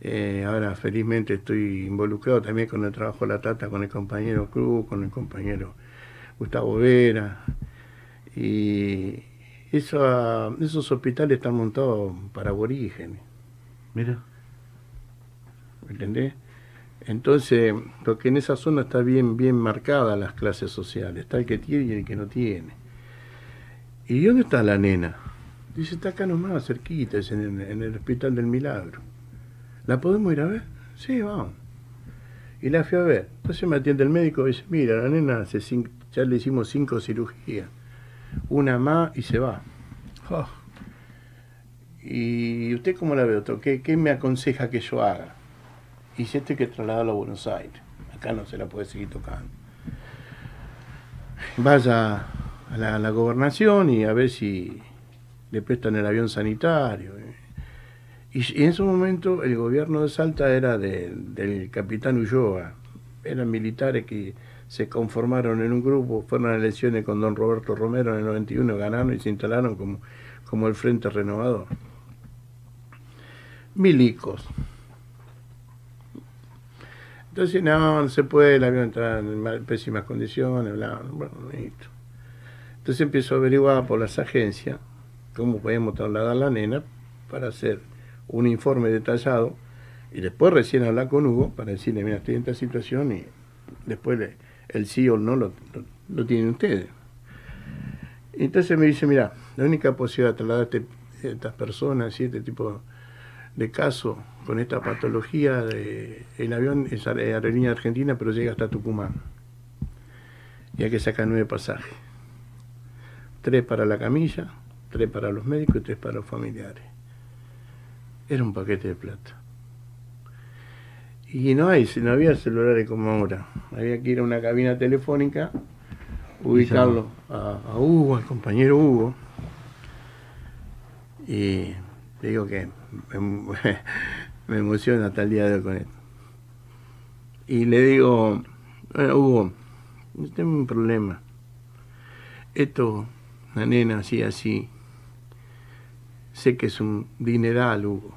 Speaker 3: Eh, ahora felizmente estoy involucrado también con el trabajo de la Tata, con el compañero Cruz, con el compañero Gustavo Vera. Y esa- esos hospitales están montados para aborígenes.
Speaker 4: Mira.
Speaker 3: ¿entendés? Entonces, porque en esa zona está bien, bien marcada las clases sociales, está el que tiene y el que no tiene. ¿Y dónde está la nena? Dice, está acá nomás, cerquita, es en el, en el Hospital del Milagro. ¿La podemos ir a ver? Sí, vamos. Y la fui a ver. Entonces me atiende el médico y dice, mira, la nena hace cinco- ya le hicimos cinco cirugías. Una más y se va.
Speaker 5: Ah,
Speaker 3: ¿Y usted cómo la ve, doctor? ¿Qué, qué me aconseja que yo haga? Y esto hay que trasladarlo a Buenos Aires. Acá no se la puede seguir tocando. Vaya a la, gobernación y a ver si le prestan el avión sanitario. Y, y en ese momento el gobierno de Salta era de- del capitán Ulloa. Eran militares que se conformaron en un grupo, fueron a elecciones con don Roberto Romero en el 91, ganaron y se instalaron como, como el Frente Renovador. Milicos. Entonces, no, no se puede, el avión está en pésimas condiciones, bla, bueno, listo. Entonces empiezo a averiguar por las agencias cómo podíamos trasladar a la nena para hacer un informe detallado y después recién hablar con Hugo para decirle, mira, estoy en esta situación y después el sí o el no lo, lo, lo tienen ustedes. Entonces me dice, mira, la única posibilidad de trasladar a este- estas personas y este tipo de casos con esta patología, de, el avión es aer- aerolínea argentina, pero llega hasta Tucumán. Y hay que sacar nueve pasajes. Tres para la camilla, tres para los médicos y tres para los familiares. Era un paquete de plata. Y no hay, no había celulares como ahora. Había que ir a una cabina telefónica, ubicarlo a, a Hugo, al compañero Hugo. Y digo que me, emociona hasta el día de hoy con esto. Y le digo, Hugo, yo tengo un problema. Esto, la nena así, así, sé que es un dineral, Hugo.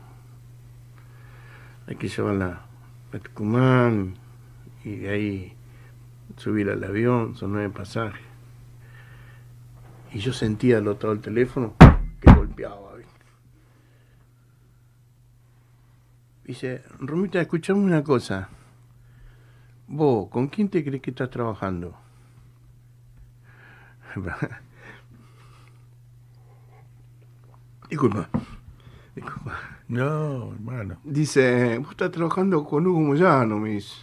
Speaker 3: Hay que llevarla a Tucumán y de ahí subir al avión, son nueve pasajes. Y yo sentía al otro lado del teléfono que golpeaba. ¿viste? Dice, Romita, escuchame una cosa. Vos, ¿con quién te crees que estás trabajando? Disculpa. Disculpa.
Speaker 5: no, hermano.
Speaker 3: Dice, vos estás trabajando con Hugo Moyano, dice.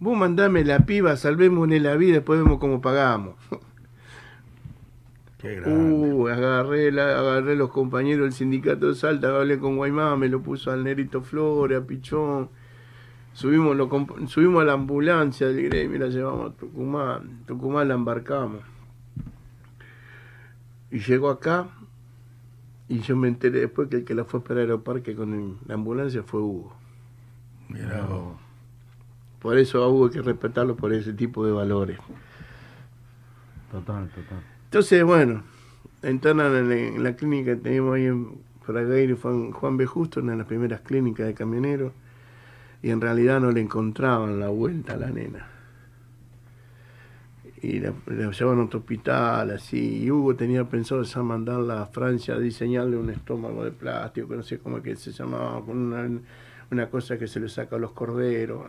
Speaker 3: Vos mandame la piba, salvémosle la vida, después vemos cómo pagamos. Uh, agarré, la, agarré los compañeros del sindicato de Salta, hablé con Guaymá, me lo puso al Nerito Flores, a Pichón. Subimos, lo, subimos a la ambulancia del gremio la llevamos a Tucumán. Tucumán la embarcamos. Y llegó acá y yo me enteré después que el que la fue a esperar al aeroparque con el- la ambulancia fue Hugo.
Speaker 5: Mirá.
Speaker 3: Por eso a Hugo hay que respetarlo por ese tipo de valores.
Speaker 4: Total, total.
Speaker 3: Entonces, bueno, internan en, la clínica que teníamos ahí en Fragueiro Juan, Juan B. Justo, una de las primeras clínicas de camioneros, y en realidad no le encontraban la vuelta a la nena. Y la, la llevaban a otro hospital, así, y Hugo tenía pensado ya mandarla a Francia a diseñarle un estómago de plástico, que no sé cómo es que se llamaba, con una, una cosa que se le saca a los corderos.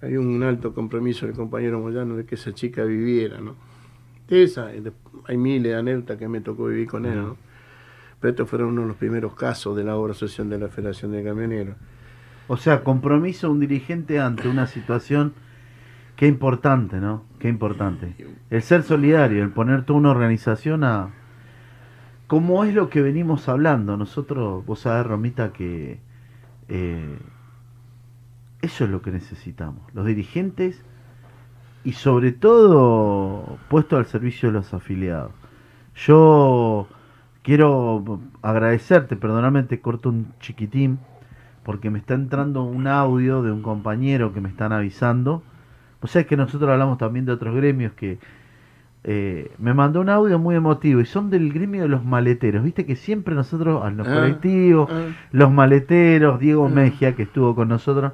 Speaker 3: Hay un alto compromiso del compañero Moyano de que esa chica viviera, ¿no? De- hay miles de anécdotas que me tocó vivir con él, ¿no? Pero estos fueron uno de los primeros casos de la obra social de la Federación de Camioneros.
Speaker 4: O sea, compromiso de un dirigente ante una situación qué importante, ¿no? Qué importante. El ser solidario, el poner toda una organización a... Como es lo que venimos hablando, nosotros, vos sabés, Romita, que eh, eso es lo que necesitamos. Los dirigentes y sobre todo puesto al servicio de los afiliados. Yo quiero agradecerte, perdóname, te corto un chiquitín, porque me está entrando un audio de un compañero que me están avisando. O sea, que nosotros hablamos también de otros gremios que eh, me mandó un audio muy emotivo y son del gremio de los maleteros. Viste que siempre nosotros, a los
Speaker 3: Ah,
Speaker 4: colectivos,
Speaker 3: ah.
Speaker 4: los maleteros, Diego
Speaker 3: Mm.
Speaker 4: Mejia, que estuvo con nosotros,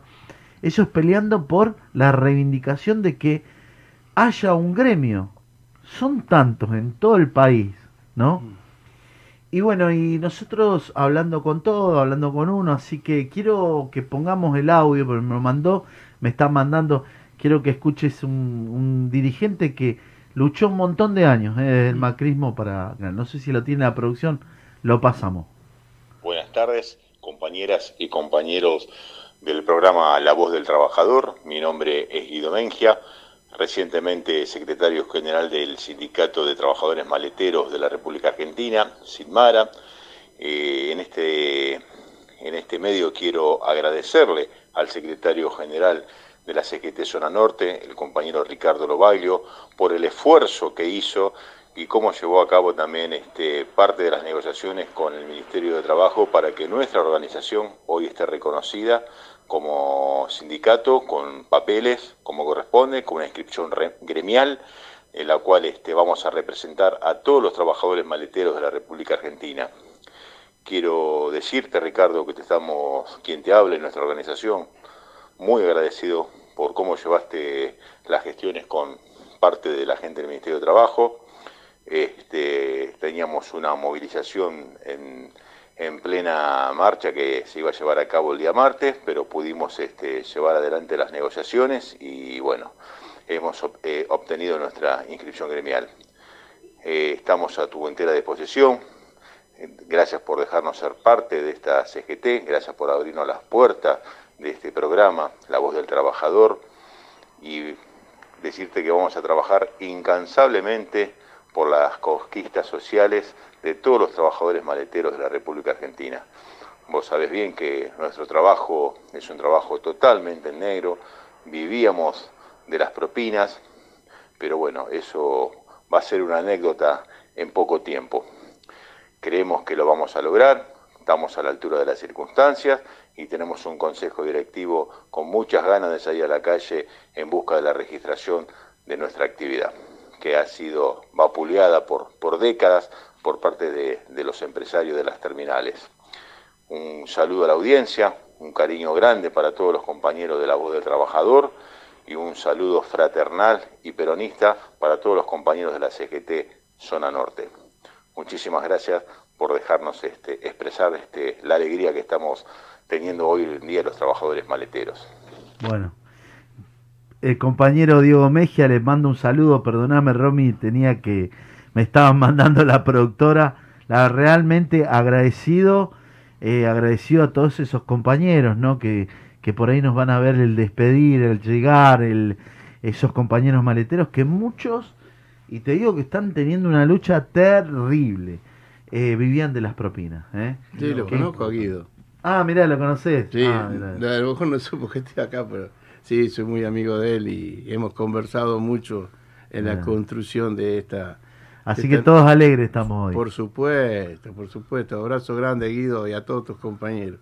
Speaker 4: ellos peleando por la reivindicación de que haya un gremio. Son tantos en todo el país, ¿no? Y bueno, y nosotros hablando con todo, hablando con uno, así que quiero que pongamos el audio, porque me lo mandó, me está mandando, quiero que escuches un, un dirigente que luchó un montón de años eh, el macrismo para... No sé si lo tiene la producción, lo pasamos.
Speaker 6: Buenas tardes, compañeras y compañeros del programa La Voz del Trabajador. Mi nombre es Guido Mengia, recientemente secretario general del Sindicato de Trabajadores Maleteros de la República Argentina, SINMARA. Eh, en, este, en este medio quiero agradecerle al secretario general de la CGT Zona Norte, el compañero Ricardo Lobaglio, por el esfuerzo que hizo y cómo llevó a cabo también este, parte de las negociaciones con el Ministerio de Trabajo para que nuestra organización hoy esté reconocida como sindicato con papeles como corresponde, con una inscripción re- gremial en la cual este, vamos a representar a todos los trabajadores maleteros de la República Argentina. Quiero decirte, Ricardo, que te estamos, quien te habla en nuestra organización, muy agradecido por cómo llevaste las gestiones con parte de la gente del Ministerio de Trabajo. Este, teníamos una movilización en, en plena marcha que se iba a llevar a cabo el día martes, pero pudimos este, llevar adelante las negociaciones y bueno, hemos eh, obtenido nuestra inscripción gremial. Eh, estamos a tu entera disposición. Eh, Gracias por dejarnos ser parte de esta CGT, gracias por abrirnos las puertas de este programa, La Voz del Trabajador, y decirte que vamos a trabajar incansablemente por las conquistas sociales de todos los trabajadores maleteros de la República Argentina. Vos sabés bien que nuestro trabajo es un trabajo totalmente en negro, vivíamos de las propinas, pero bueno, eso va a ser una anécdota en poco tiempo. Creemos que lo vamos a lograr, estamos a la altura de las circunstancias y tenemos un consejo directivo con muchas ganas de salir a la calle en busca de la registración de nuestra actividad, que ha sido vapuleada por, por décadas por parte de, de los empresarios de las terminales. Un saludo a la audiencia, un cariño grande para todos los compañeros de la voz del trabajador y un saludo fraternal y peronista para todos los compañeros de la CGT Zona Norte. Muchísimas gracias por dejarnos este, expresar este, la alegría que estamos teniendo hoy en día los trabajadores maleteros.
Speaker 4: Bueno, el compañero Diego Mejia les mando un saludo, perdoname Romy, tenía que, me estaban mandando la productora, la realmente agradecido eh, agradecido a todos esos compañeros, ¿no? Que, que por ahí nos van a ver el despedir, el llegar, el, esos compañeros maleteros que muchos, y te digo que están teniendo una lucha terrible, eh, vivían de las propinas. ¿eh?
Speaker 3: Sí, lo conozco a. Guido.
Speaker 4: Ah, mirá, lo conocés.
Speaker 3: Sí,
Speaker 4: Ah,
Speaker 3: a lo mejor no supo que estoy acá, pero sí, soy muy amigo de él y hemos conversado mucho en la
Speaker 4: Mirá.
Speaker 3: construcción de esta.
Speaker 4: Así que todos alegres estamos hoy.
Speaker 3: Por supuesto, por supuesto. Abrazo grande, Guido, y a todos tus compañeros.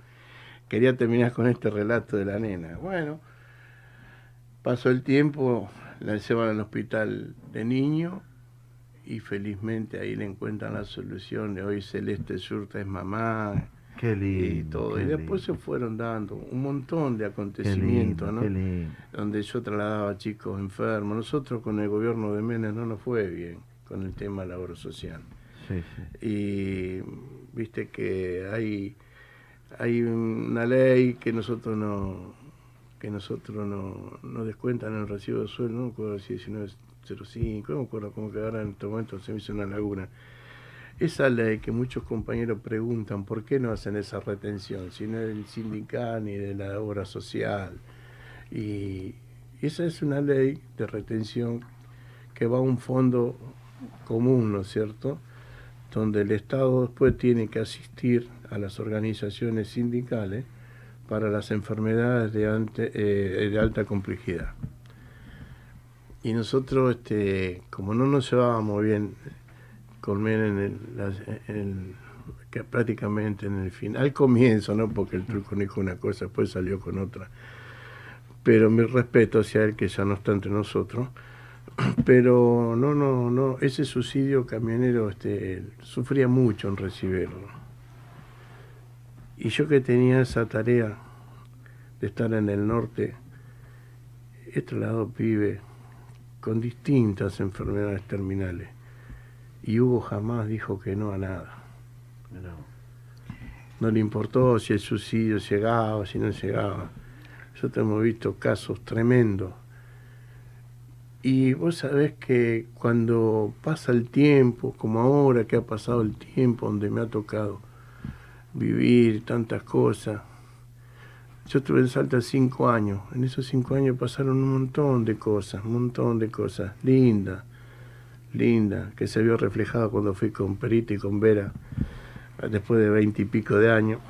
Speaker 3: Quería terminar con este relato de la nena. Bueno, pasó el tiempo, la llevan al hospital de niño y felizmente ahí le encuentran la solución. de Hoy Celeste Surta es mamá
Speaker 4: Qué
Speaker 3: y todo.
Speaker 4: qué
Speaker 3: Y después se fueron dando un montón de
Speaker 4: qué
Speaker 3: acontecimientos,
Speaker 4: lindo,
Speaker 3: ¿no?
Speaker 4: qué lindo.
Speaker 3: donde yo trasladaba chicos enfermos. Nosotros con el gobierno de Menem no nos fue bien con el tema de la obra social.
Speaker 4: Sí, sí.
Speaker 3: Y viste que hay, hay una ley que nosotros no que nosotros no, no descuentan el recibo de sueldo, no me acuerdo si 1905, no me acuerdo cómo que ahora en este momento se me hizo una laguna. Esa ley que muchos compañeros preguntan por qué no hacen esa retención, si no es del sindical ni de la obra social. Y esa es una ley de retención que va a un fondo común, ¿no es cierto? Donde el Estado después tiene que asistir a las organizaciones sindicales para las enfermedades de, ante- eh, de alta complejidad. Y nosotros, este, como no nos llevábamos bien con Menem en el, en que prácticamente en el final, al comienzo, ¿no? Porque el truco dijo una cosa, después salió con otra. Pero mi respeto hacia él, que ya no está entre nosotros. Pero no, no, no, ese suicidio camionero este, sufría mucho en recibirlo. Y yo que tenía esa tarea de estar en el norte, he trasladado pibe con distintas enfermedades terminales. Y Hugo jamás dijo que no a nada. No le importó si el suicidio llegaba, si no llegaba. Nosotros hemos visto casos tremendos. Y vos sabés que cuando pasa el tiempo, como ahora que ha pasado el tiempo, donde me ha tocado vivir tantas cosas, yo estuve en Salta cinco años. En esos cinco años pasaron un montón de cosas, un montón de cosas lindas, lindas, que se vio reflejado cuando fui con Perito y con Vera, después de veinte y pico de años.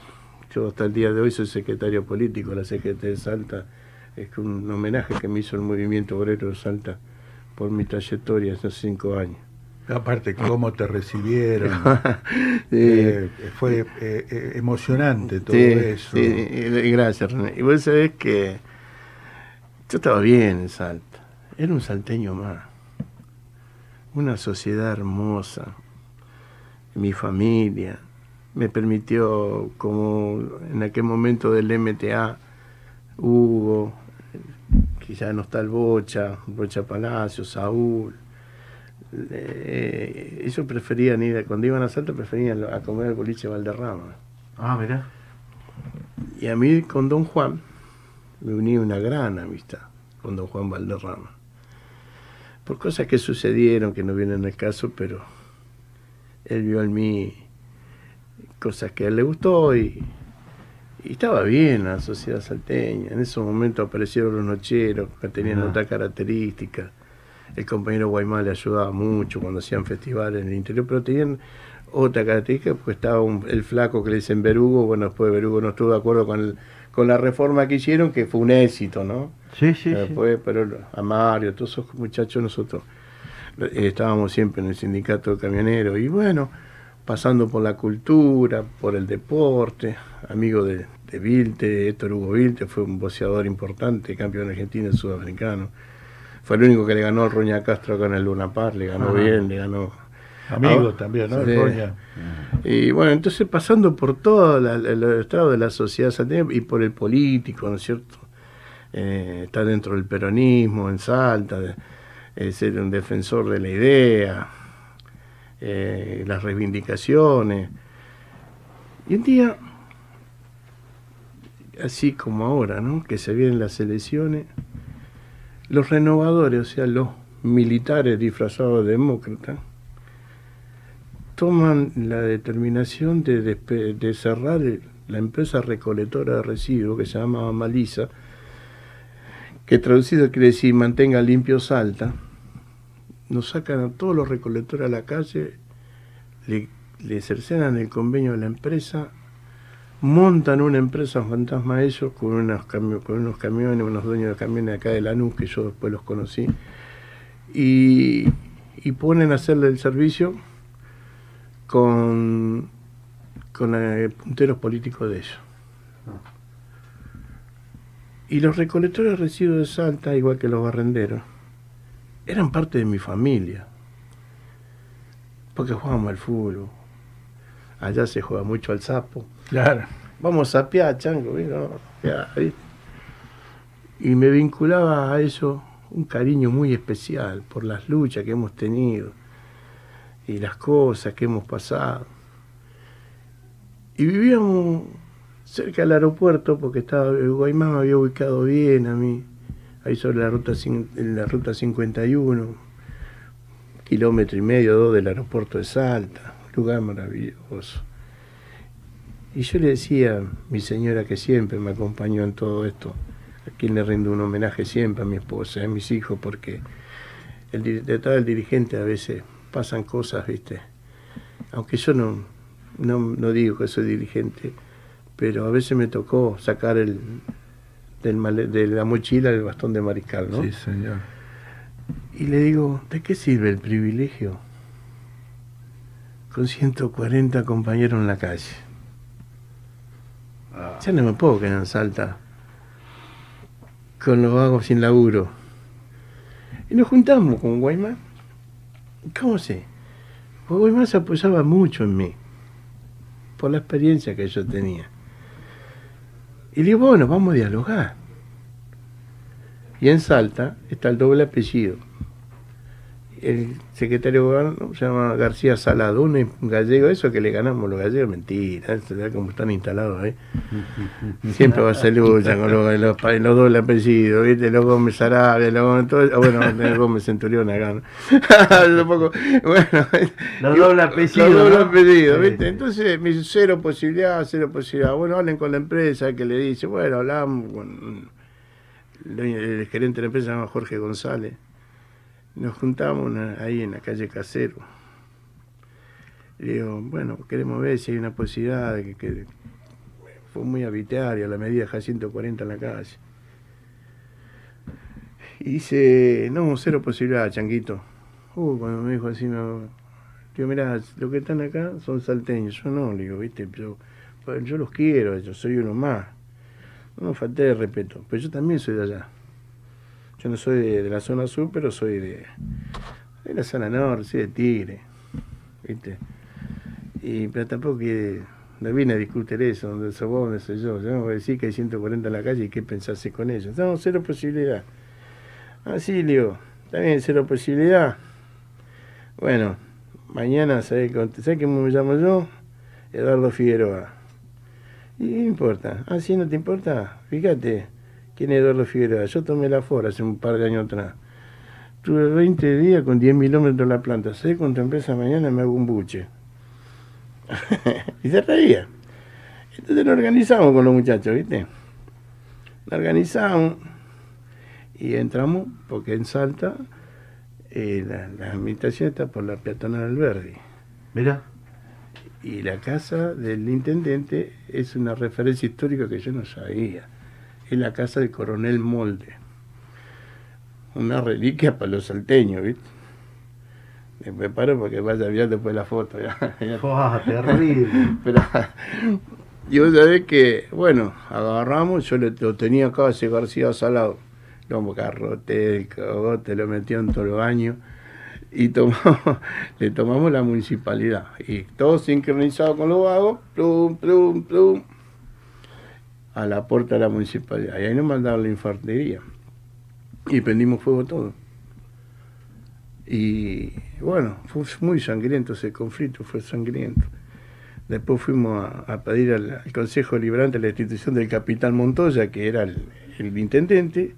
Speaker 3: Yo hasta el día de hoy soy secretario político de la CGT de Salta. Es un homenaje que me hizo el movimiento obrero de Salta por mi trayectoria esos cinco años.
Speaker 5: Aparte, cómo te recibieron.
Speaker 3: Sí.
Speaker 5: Eh, fue eh, eh, emocionante todo
Speaker 3: Sí,
Speaker 5: eso.
Speaker 3: sí, gracias, René. Y vos sabés que yo estaba bien en Salta. Era un salteño más. Una sociedad hermosa. Mi familia. Me permitió, como en aquel momento del MTA, Hugo, ya no está el Bocha, Bocha Palacio, Saúl. Eh, ellos preferían ir, cuando iban a Salta, preferían a comer al boliche Valderrama.
Speaker 4: Ah, mirá.
Speaker 3: Y a mí con Don Juan me unía una gran amistad con Don Juan Valderrama. Por cosas que sucedieron que no vienen al caso, pero él vio en mí cosas que a él le gustó y, y estaba bien la sociedad salteña. En esos momentos aparecieron los nocheros que tenían otra característica. El compañero Guaymán le ayudaba mucho cuando hacían festivales en el interior, pero tenían otra característica porque estaba un- el flaco que le dicen Berugo, bueno, después Berugo no estuvo de acuerdo con, el- con la reforma que hicieron, que fue un éxito, ¿no?
Speaker 4: Sí, sí, sí.
Speaker 3: Después, pero a Mario, todos esos muchachos, nosotros eh, estábamos siempre en el sindicato de camioneros y bueno, pasando por la cultura, por el deporte, amigo de, de Vilte, Héctor Hugo Vilte, fue un boxeador importante, campeón argentino y sudamericano. Fue el único que le ganó al Roña Castro acá en el Luna Par, le ganó
Speaker 4: Ajá.
Speaker 3: bien, le ganó.
Speaker 5: Amigo
Speaker 3: Ah,
Speaker 5: también, ¿no?
Speaker 3: sí. Y bueno, entonces pasando por todo la- el estrado de la sociedad salteña y por el político, ¿no es cierto? Eh, está dentro del peronismo en Salta, eh, ser un defensor de la idea, eh, las reivindicaciones. Y un día, así como ahora, ¿no? Que se vienen las elecciones, los renovadores, o sea, los militares disfrazados de demócratas, toman la determinación de, cerrar la empresa recolectora de residuos que se llamaba Malisa, que traducido quiere decir mantenga limpio Salta, nos sacan a todos los recolectores a la calle, le, le cercenan el convenio de la empresa, montan una empresa fantasma ellos con, unos camiones, unos dueños de camiones acá de Lanús, que yo después los conocí, y ponen a hacerle el servicio con, con eh, punteros políticos de ellos. Y los recolectores de residuos de Salta, igual que los barrenderos, eran parte de mi familia. Porque jugábamos al fútbol. Allá se juega mucho al sapo.
Speaker 5: Claro.
Speaker 3: Vamos a piar, chango, a piar. Y me vinculaba a eso un cariño muy especial por las luchas que hemos tenido y las cosas que hemos pasado. Y vivíamos cerca del aeropuerto porque estaba Guaymán me había ubicado bien a mí, ahí sobre la ruta, en la ruta 51, kilómetro y medio, dos del aeropuerto de Salta, lugar maravilloso. Y yo le decía a mi señora que siempre me acompañó en todo esto, a quien le rindo un homenaje siempre a mi esposa, a mis hijos, porque el, detrás del dirigente a veces pasan cosas, ¿viste? Aunque yo no, no, no digo que soy dirigente, pero a veces me tocó sacar el, del de la mochila el bastón de mariscal, ¿no?
Speaker 5: Sí, señor.
Speaker 3: Y le digo, ¿de qué sirve el privilegio? Con 140 compañeros en la calle. Ya no me puedo quedar en Salta con los vagos sin laburo. Y nos juntamos con Guaymán. ¿Cómo sé? Porque se apoyaba mucho en mí, por la experiencia que yo tenía. Y le digo, bueno, vamos a dialogar. Y en Salta está el doble apellido. El secretario de gobierno se llama García Salado, un gallego, eso que le ganamos los gallegos, mentira, como están instalados ahí. Siempre va a ser lucha con los, los, los doble apellidos, ¿viste? Los Gómez Sarabia, los Gómez, todo, ah, bueno, Gómez Centurión acá, ¿no? Poco, bueno,
Speaker 4: Los doble apellidos,
Speaker 3: Los doble
Speaker 4: ¿no?
Speaker 3: apellidos, ¿viste? Entonces, me dice, cero posibilidad, cero posibilidad. Bueno, hablen con la empresa que le dice, bueno, hablamos con el, el gerente de la empresa, se llama Jorge González. Nos juntamos ahí en la calle Casero. Le digo, bueno, queremos ver si hay una posibilidad que, fue muy arbitraria la medida de 140 en la calle. Y dice, no, cero posibilidad, changuito. Uh, cuando me dijo así, no. Digo, mirá, los que están acá son salteños. Yo no, le digo, viste, yo, yo los quiero, yo soy uno más. No me falté de respeto, pero yo también soy de allá. Yo no soy de, la zona sur, pero soy de, la zona norte, soy de Tigre, viste. Y, pero tampoco que no vine a discutir eso, donde sos vos, donde soy yo. Yo a decir que hay 140 en la calle y qué pensás con ellos. No, cero posibilidad. Así, le digo, bien, cero posibilidad. Bueno, mañana, ¿sabés, cómo- ¿sabés cómo me llamo yo? Eduardo Figueroa. Y no importa. Ah, sí, no te importa. Fíjate, ¿quién es Eduardo Figueroa? Yo tomé la fora hace un par de años atrás. Tuve 20 días con 10 kilómetros en la planta. ¿Sabés cuánto empresa mañana me hago un buche? y se reía. Entonces lo organizamos con los muchachos, ¿viste? Lo organizamos y entramos, porque en Salta eh, la, la administración está por la peatonal Alberdi.
Speaker 4: Mira,
Speaker 3: Y la casa del intendente es una referencia histórica que yo no sabía. Es la casa del coronel Molde. Una reliquia para los salteños, ¿viste? Me preparo para que vaya bien después la foto. ya. Ya
Speaker 4: ¡Fua, terrible.
Speaker 3: pero, y vos sabés que, bueno, agarramos, yo lo tenía acá ese García Salado, lo garrote, el cogote, lo metió en todo el baño y tomamos, le tomamos la municipalidad. Y todo sincronizado con los vagos, plum, plum, plum, a la puerta de la municipalidad. Y ahí nos mandaron la infantería. Y prendimos fuego todo. Y bueno, fue muy sangriento ese conflicto, fue sangriento. Después fuimos a, a pedir al, Consejo Liberante la institución del capitán Montoya, que era el, intendente.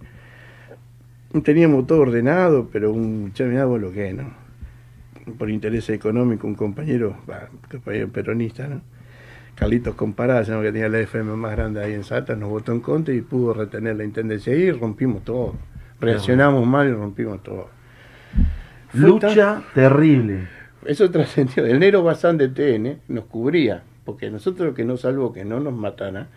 Speaker 3: Teníamos todo ordenado, pero un vos lo que ¿no? por interés económico, un compañero, bah, compañero peronista, ¿no? Carlitos Comparada, que tenía la FM más grande ahí en Salta, nos votó en contra y pudo retener la intendencia ahí y rompimos todo. Reaccionamos mal y rompimos todo. Fue
Speaker 4: Lucha terrible.
Speaker 3: Eso trascendió. El negro Bazán de TN nos cubría, porque nosotros lo que nos salvó que no nos mataran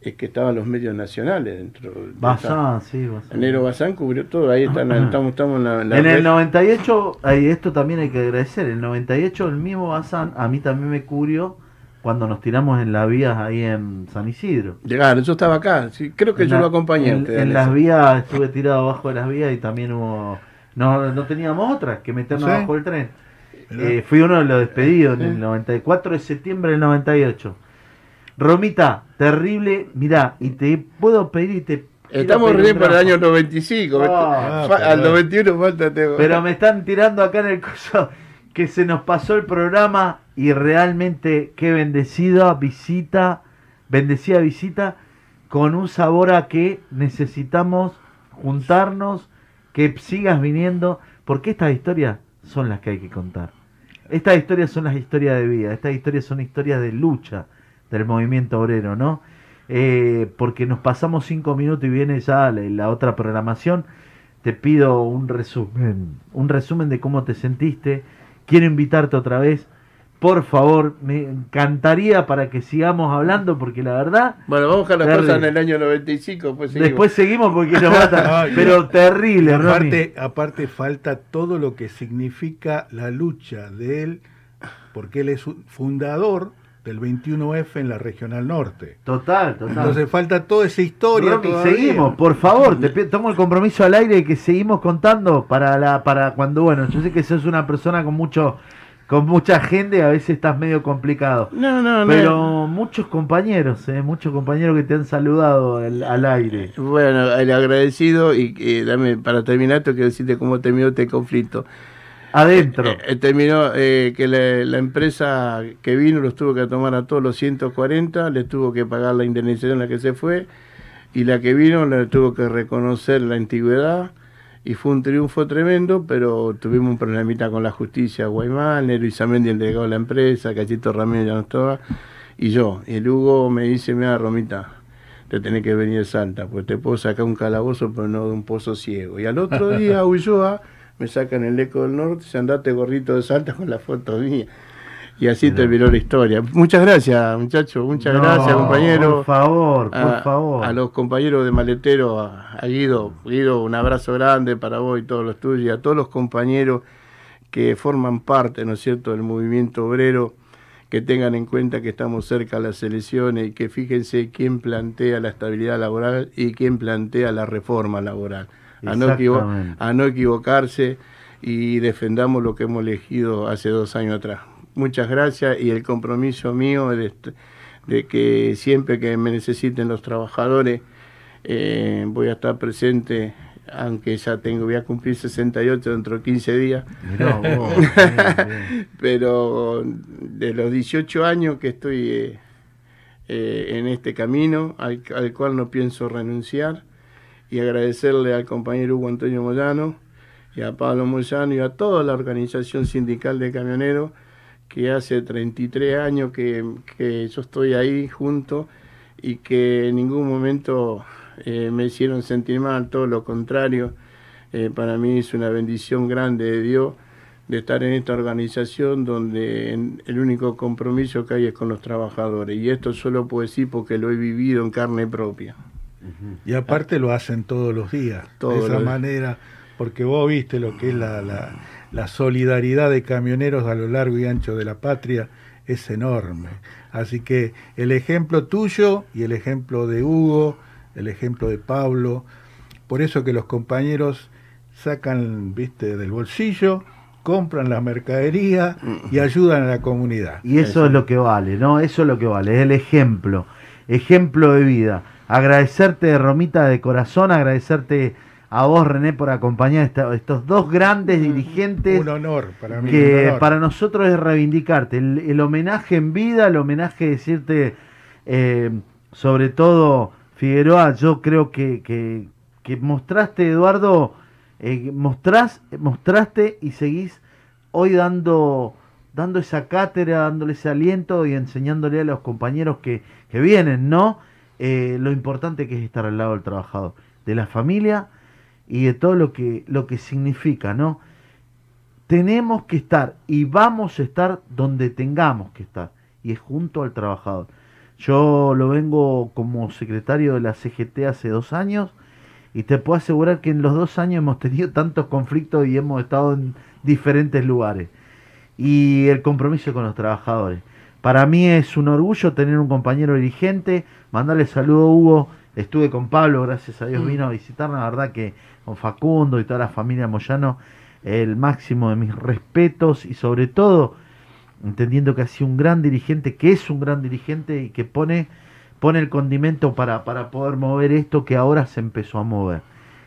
Speaker 3: es que estaban los medios nacionales dentro. de
Speaker 4: Bazán, sí, Bazán.
Speaker 3: El negro Bazán cubrió todo, ahí están, estamos, estamos en la, en la
Speaker 4: En el 98, ahí esto también hay que agradecer, en el 98 el mismo Bazán a mí también me cubrió cuando nos tiramos en las vías ahí en San Isidro.
Speaker 3: Llegaron, yo estaba acá, sí, creo que
Speaker 4: En
Speaker 3: yo
Speaker 4: la-
Speaker 3: lo acompañé.
Speaker 4: En, en las vías estuve tirado abajo de las vías y también hubo... No, no teníamos otra que meternos abajo del tren. Eh, fui uno de los despedidos en el 94 de septiembre del 98. Romita, terrible, mirá, y te puedo pedir y te...
Speaker 3: Estamos
Speaker 4: un
Speaker 3: para el año 95.
Speaker 4: Ah,
Speaker 3: Fa- al
Speaker 5: perdón.
Speaker 3: 91 falta.
Speaker 4: Pero me están tirando acá en el coso que se nos pasó el programa y realmente qué bendecida visita, bendecida visita con un sabor a que necesitamos juntarnos, que sigas viniendo, porque estas historias son las que hay que contar. Estas historias son las historias de vida, estas historias son historias de lucha del movimiento obrero, ¿no? Eh, porque nos pasamos cinco minutos y viene ya la, la otra programación. Te pido un resumen, un resumen de cómo te sentiste. Quiero invitarte otra vez. Por favor, me encantaría para que sigamos hablando, porque la verdad,
Speaker 3: Bueno, vamos a buscar las
Speaker 4: Terrible.
Speaker 3: cosas en el año 95. Pues seguimos.
Speaker 4: después seguimos porque nos matan. Pero terrible.
Speaker 5: Aparte, aparte falta todo lo que significa la lucha de él, porque él es un fundador del 21F en la Regional Norte.
Speaker 4: Total, total.
Speaker 5: Entonces falta toda esa historia.
Speaker 4: Romy, seguimos, por favor, te tomo el compromiso al aire de que seguimos contando para la, para cuando, bueno, yo sé que sos una persona con mucho, con mucha gente, a veces estás medio complicado.
Speaker 3: No, no, no.
Speaker 4: Pero muchos compañeros, eh, muchos compañeros que te han saludado al, al aire.
Speaker 3: Bueno, el agradecido y eh, dame para terminar, tengo que decirte cómo terminó este conflicto.
Speaker 4: Adentro.
Speaker 3: Eh, eh, terminó eh, que la, la empresa que vino los tuvo que tomar a todos los 140, les tuvo que pagar la indemnización a la que se fue, y la que vino le tuvo que reconocer la antigüedad, y fue un triunfo tremendo, pero tuvimos un problemita con la justicia, Guaymán, Nero Isamendi, el delegado de la empresa, Cachito Ramírez ya no estaba, y yo. Y el Hugo me dice, mira, Romita, te tenés que venir de Salta, pues te puedo sacar un calabozo, pero no de un pozo ciego. Y al otro día, Ulloa, me sacan el eco del norte, se andate gorrito de Salta con la foto mía. Y así terminó la historia. Muchas gracias, muchachos, muchas
Speaker 4: No,
Speaker 3: gracias, compañero.
Speaker 4: Por favor, por
Speaker 3: a,
Speaker 4: favor.
Speaker 3: a los compañeros de Maletero, a, a Guido, Guido, un abrazo grande para vos y todos los tuyos, y a todos los compañeros que forman parte, ¿no es cierto?, del movimiento obrero, que tengan en cuenta que estamos cerca de las elecciones y que fíjense quién plantea la estabilidad laboral y quién plantea la reforma laboral. A no, a no equivocarse y defendamos lo que hemos elegido hace dos años atrás. Muchas gracias y el compromiso mío es de, que siempre que me necesiten los trabajadores eh, voy a estar presente, aunque ya tengo, voy a cumplir 68 dentro de 15 días,
Speaker 4: bien, bien.
Speaker 3: pero de los 18 años que estoy eh, eh, en este camino, al, al cual no pienso renunciar, y agradecerle al compañero Hugo Antonio Moyano y a Pablo Moyano y a toda la organización sindical de camioneros, que hace 33 años que, que yo estoy ahí junto y que en ningún momento eh, me hicieron sentir mal, todo lo contrario. Eh, para mí es una bendición grande de Dios de estar en esta organización donde el único compromiso que hay es con los trabajadores. Y esto solo puedo decir porque lo he vivido en carne propia.
Speaker 5: Y aparte lo hacen todos los días, de esa manera, porque vos viste lo que es la, la, la solidaridad de camioneros a lo largo y ancho de la patria, es enorme. Así que el ejemplo tuyo y el ejemplo de Hugo, el ejemplo de Pablo, por eso que los compañeros sacan, viste, del bolsillo, compran la mercadería y ayudan a la comunidad.
Speaker 4: Y eso es lo que vale, ¿no? Eso es lo que vale, es el ejemplo, ejemplo de vida. Agradecerte, Romita, de corazón, agradecerte a vos, René, por acompañar a estos dos grandes dirigentes
Speaker 5: Un honor para mí.
Speaker 4: que
Speaker 5: honor.
Speaker 4: para nosotros es reivindicarte. El, el homenaje en vida, el homenaje decirte, eh, sobre todo, Figueroa, yo creo que, que, que mostraste, Eduardo, eh, mostrás, mostraste y seguís hoy dando, dando esa cátedra, dándole ese aliento y enseñándole a los compañeros que, que vienen, ¿no? Eh, lo importante que es estar al lado del trabajador, de la familia y de todo lo que, lo que significa, ¿no? Tenemos que estar y vamos a estar donde tengamos que estar, y es junto al trabajador. Yo lo vengo como secretario de la CGT hace dos años y te puedo asegurar que en los dos años hemos tenido tantos conflictos y hemos estado en diferentes lugares. Y el compromiso con los trabajadores. Para mí es un orgullo tener un compañero dirigente. Mandarle saludo a Hugo. Estuve con Pablo, gracias a Dios
Speaker 3: Mm.
Speaker 4: vino a visitarnos. La verdad que con Facundo y toda la familia Moyano, el máximo de mis respetos y sobre todo entendiendo que ha sido un gran dirigente, que es un gran dirigente y que pone, pone el condimento para, para poder mover esto que ahora se empezó a mover,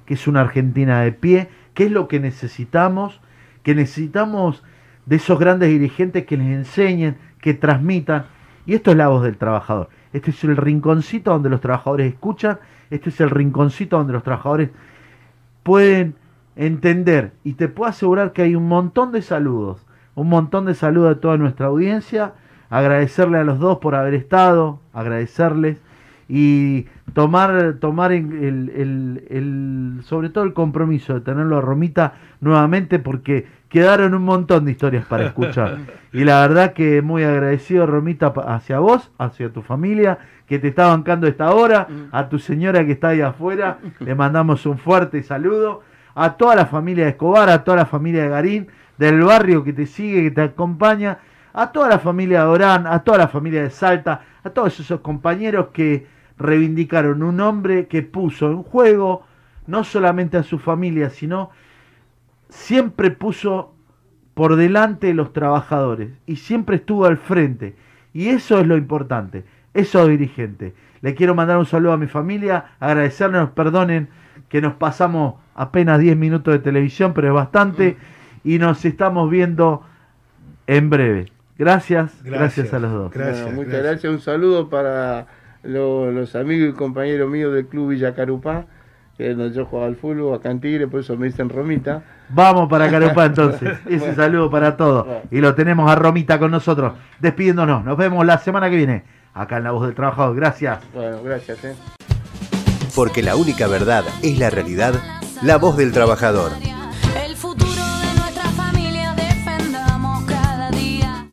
Speaker 4: que es una Argentina de pie, que es lo que necesitamos, que necesitamos de esos grandes dirigentes que les enseñen, que transmitan, y esto es la voz del trabajador. Este es el rinconcito donde los trabajadores escuchan, este es el rinconcito donde los trabajadores pueden entender. Y te puedo asegurar que hay un montón de saludos, un montón de saludos a toda nuestra audiencia, agradecerle a los dos por haber estado, agradecerles. Y tomar, tomar el- sobre todo el compromiso de tenerlo a Romita nuevamente porque quedaron un montón de historias para escuchar. Y la verdad que muy agradecido Romita hacia vos, hacia tu familia, que te está bancando esta hora, a tu señora que está ahí afuera, le mandamos un fuerte saludo, a toda la familia de Escobar, a toda la familia de Garín, del barrio que te sigue, que te acompaña, a toda la familia de Orán, a toda la familia de Salta, a todos esos compañeros que reivindicaron un hombre que puso en juego no solamente a su familia, sino siempre puso por delante los trabajadores y siempre estuvo al frente. Y eso es lo importante, eso dirigente. Le quiero mandar un saludo a mi familia, agradecerles, perdonen que nos pasamos apenas 10 minutos de televisión, pero es bastante, y nos estamos viendo en breve. Gracias, gracias,
Speaker 5: Gracias.
Speaker 4: a los dos.
Speaker 5: Gracias,
Speaker 3: Bueno, muchas
Speaker 5: gracias.
Speaker 3: gracias. Un saludo para lo- los amigos y compañeros míos del Club Villa Carupá, que es donde yo jugaba al fútbol, acá en Tigre, por eso me dicen Romita.
Speaker 4: Vamos para Carupá entonces. Ese saludo para todos. Y lo tenemos a Romita con nosotros, despidiéndonos. Nos vemos la semana que viene, acá en La Voz del Trabajador. Gracias.
Speaker 3: Bueno, gracias. ¿eh?
Speaker 1: Porque la única verdad es la realidad, la voz del trabajador.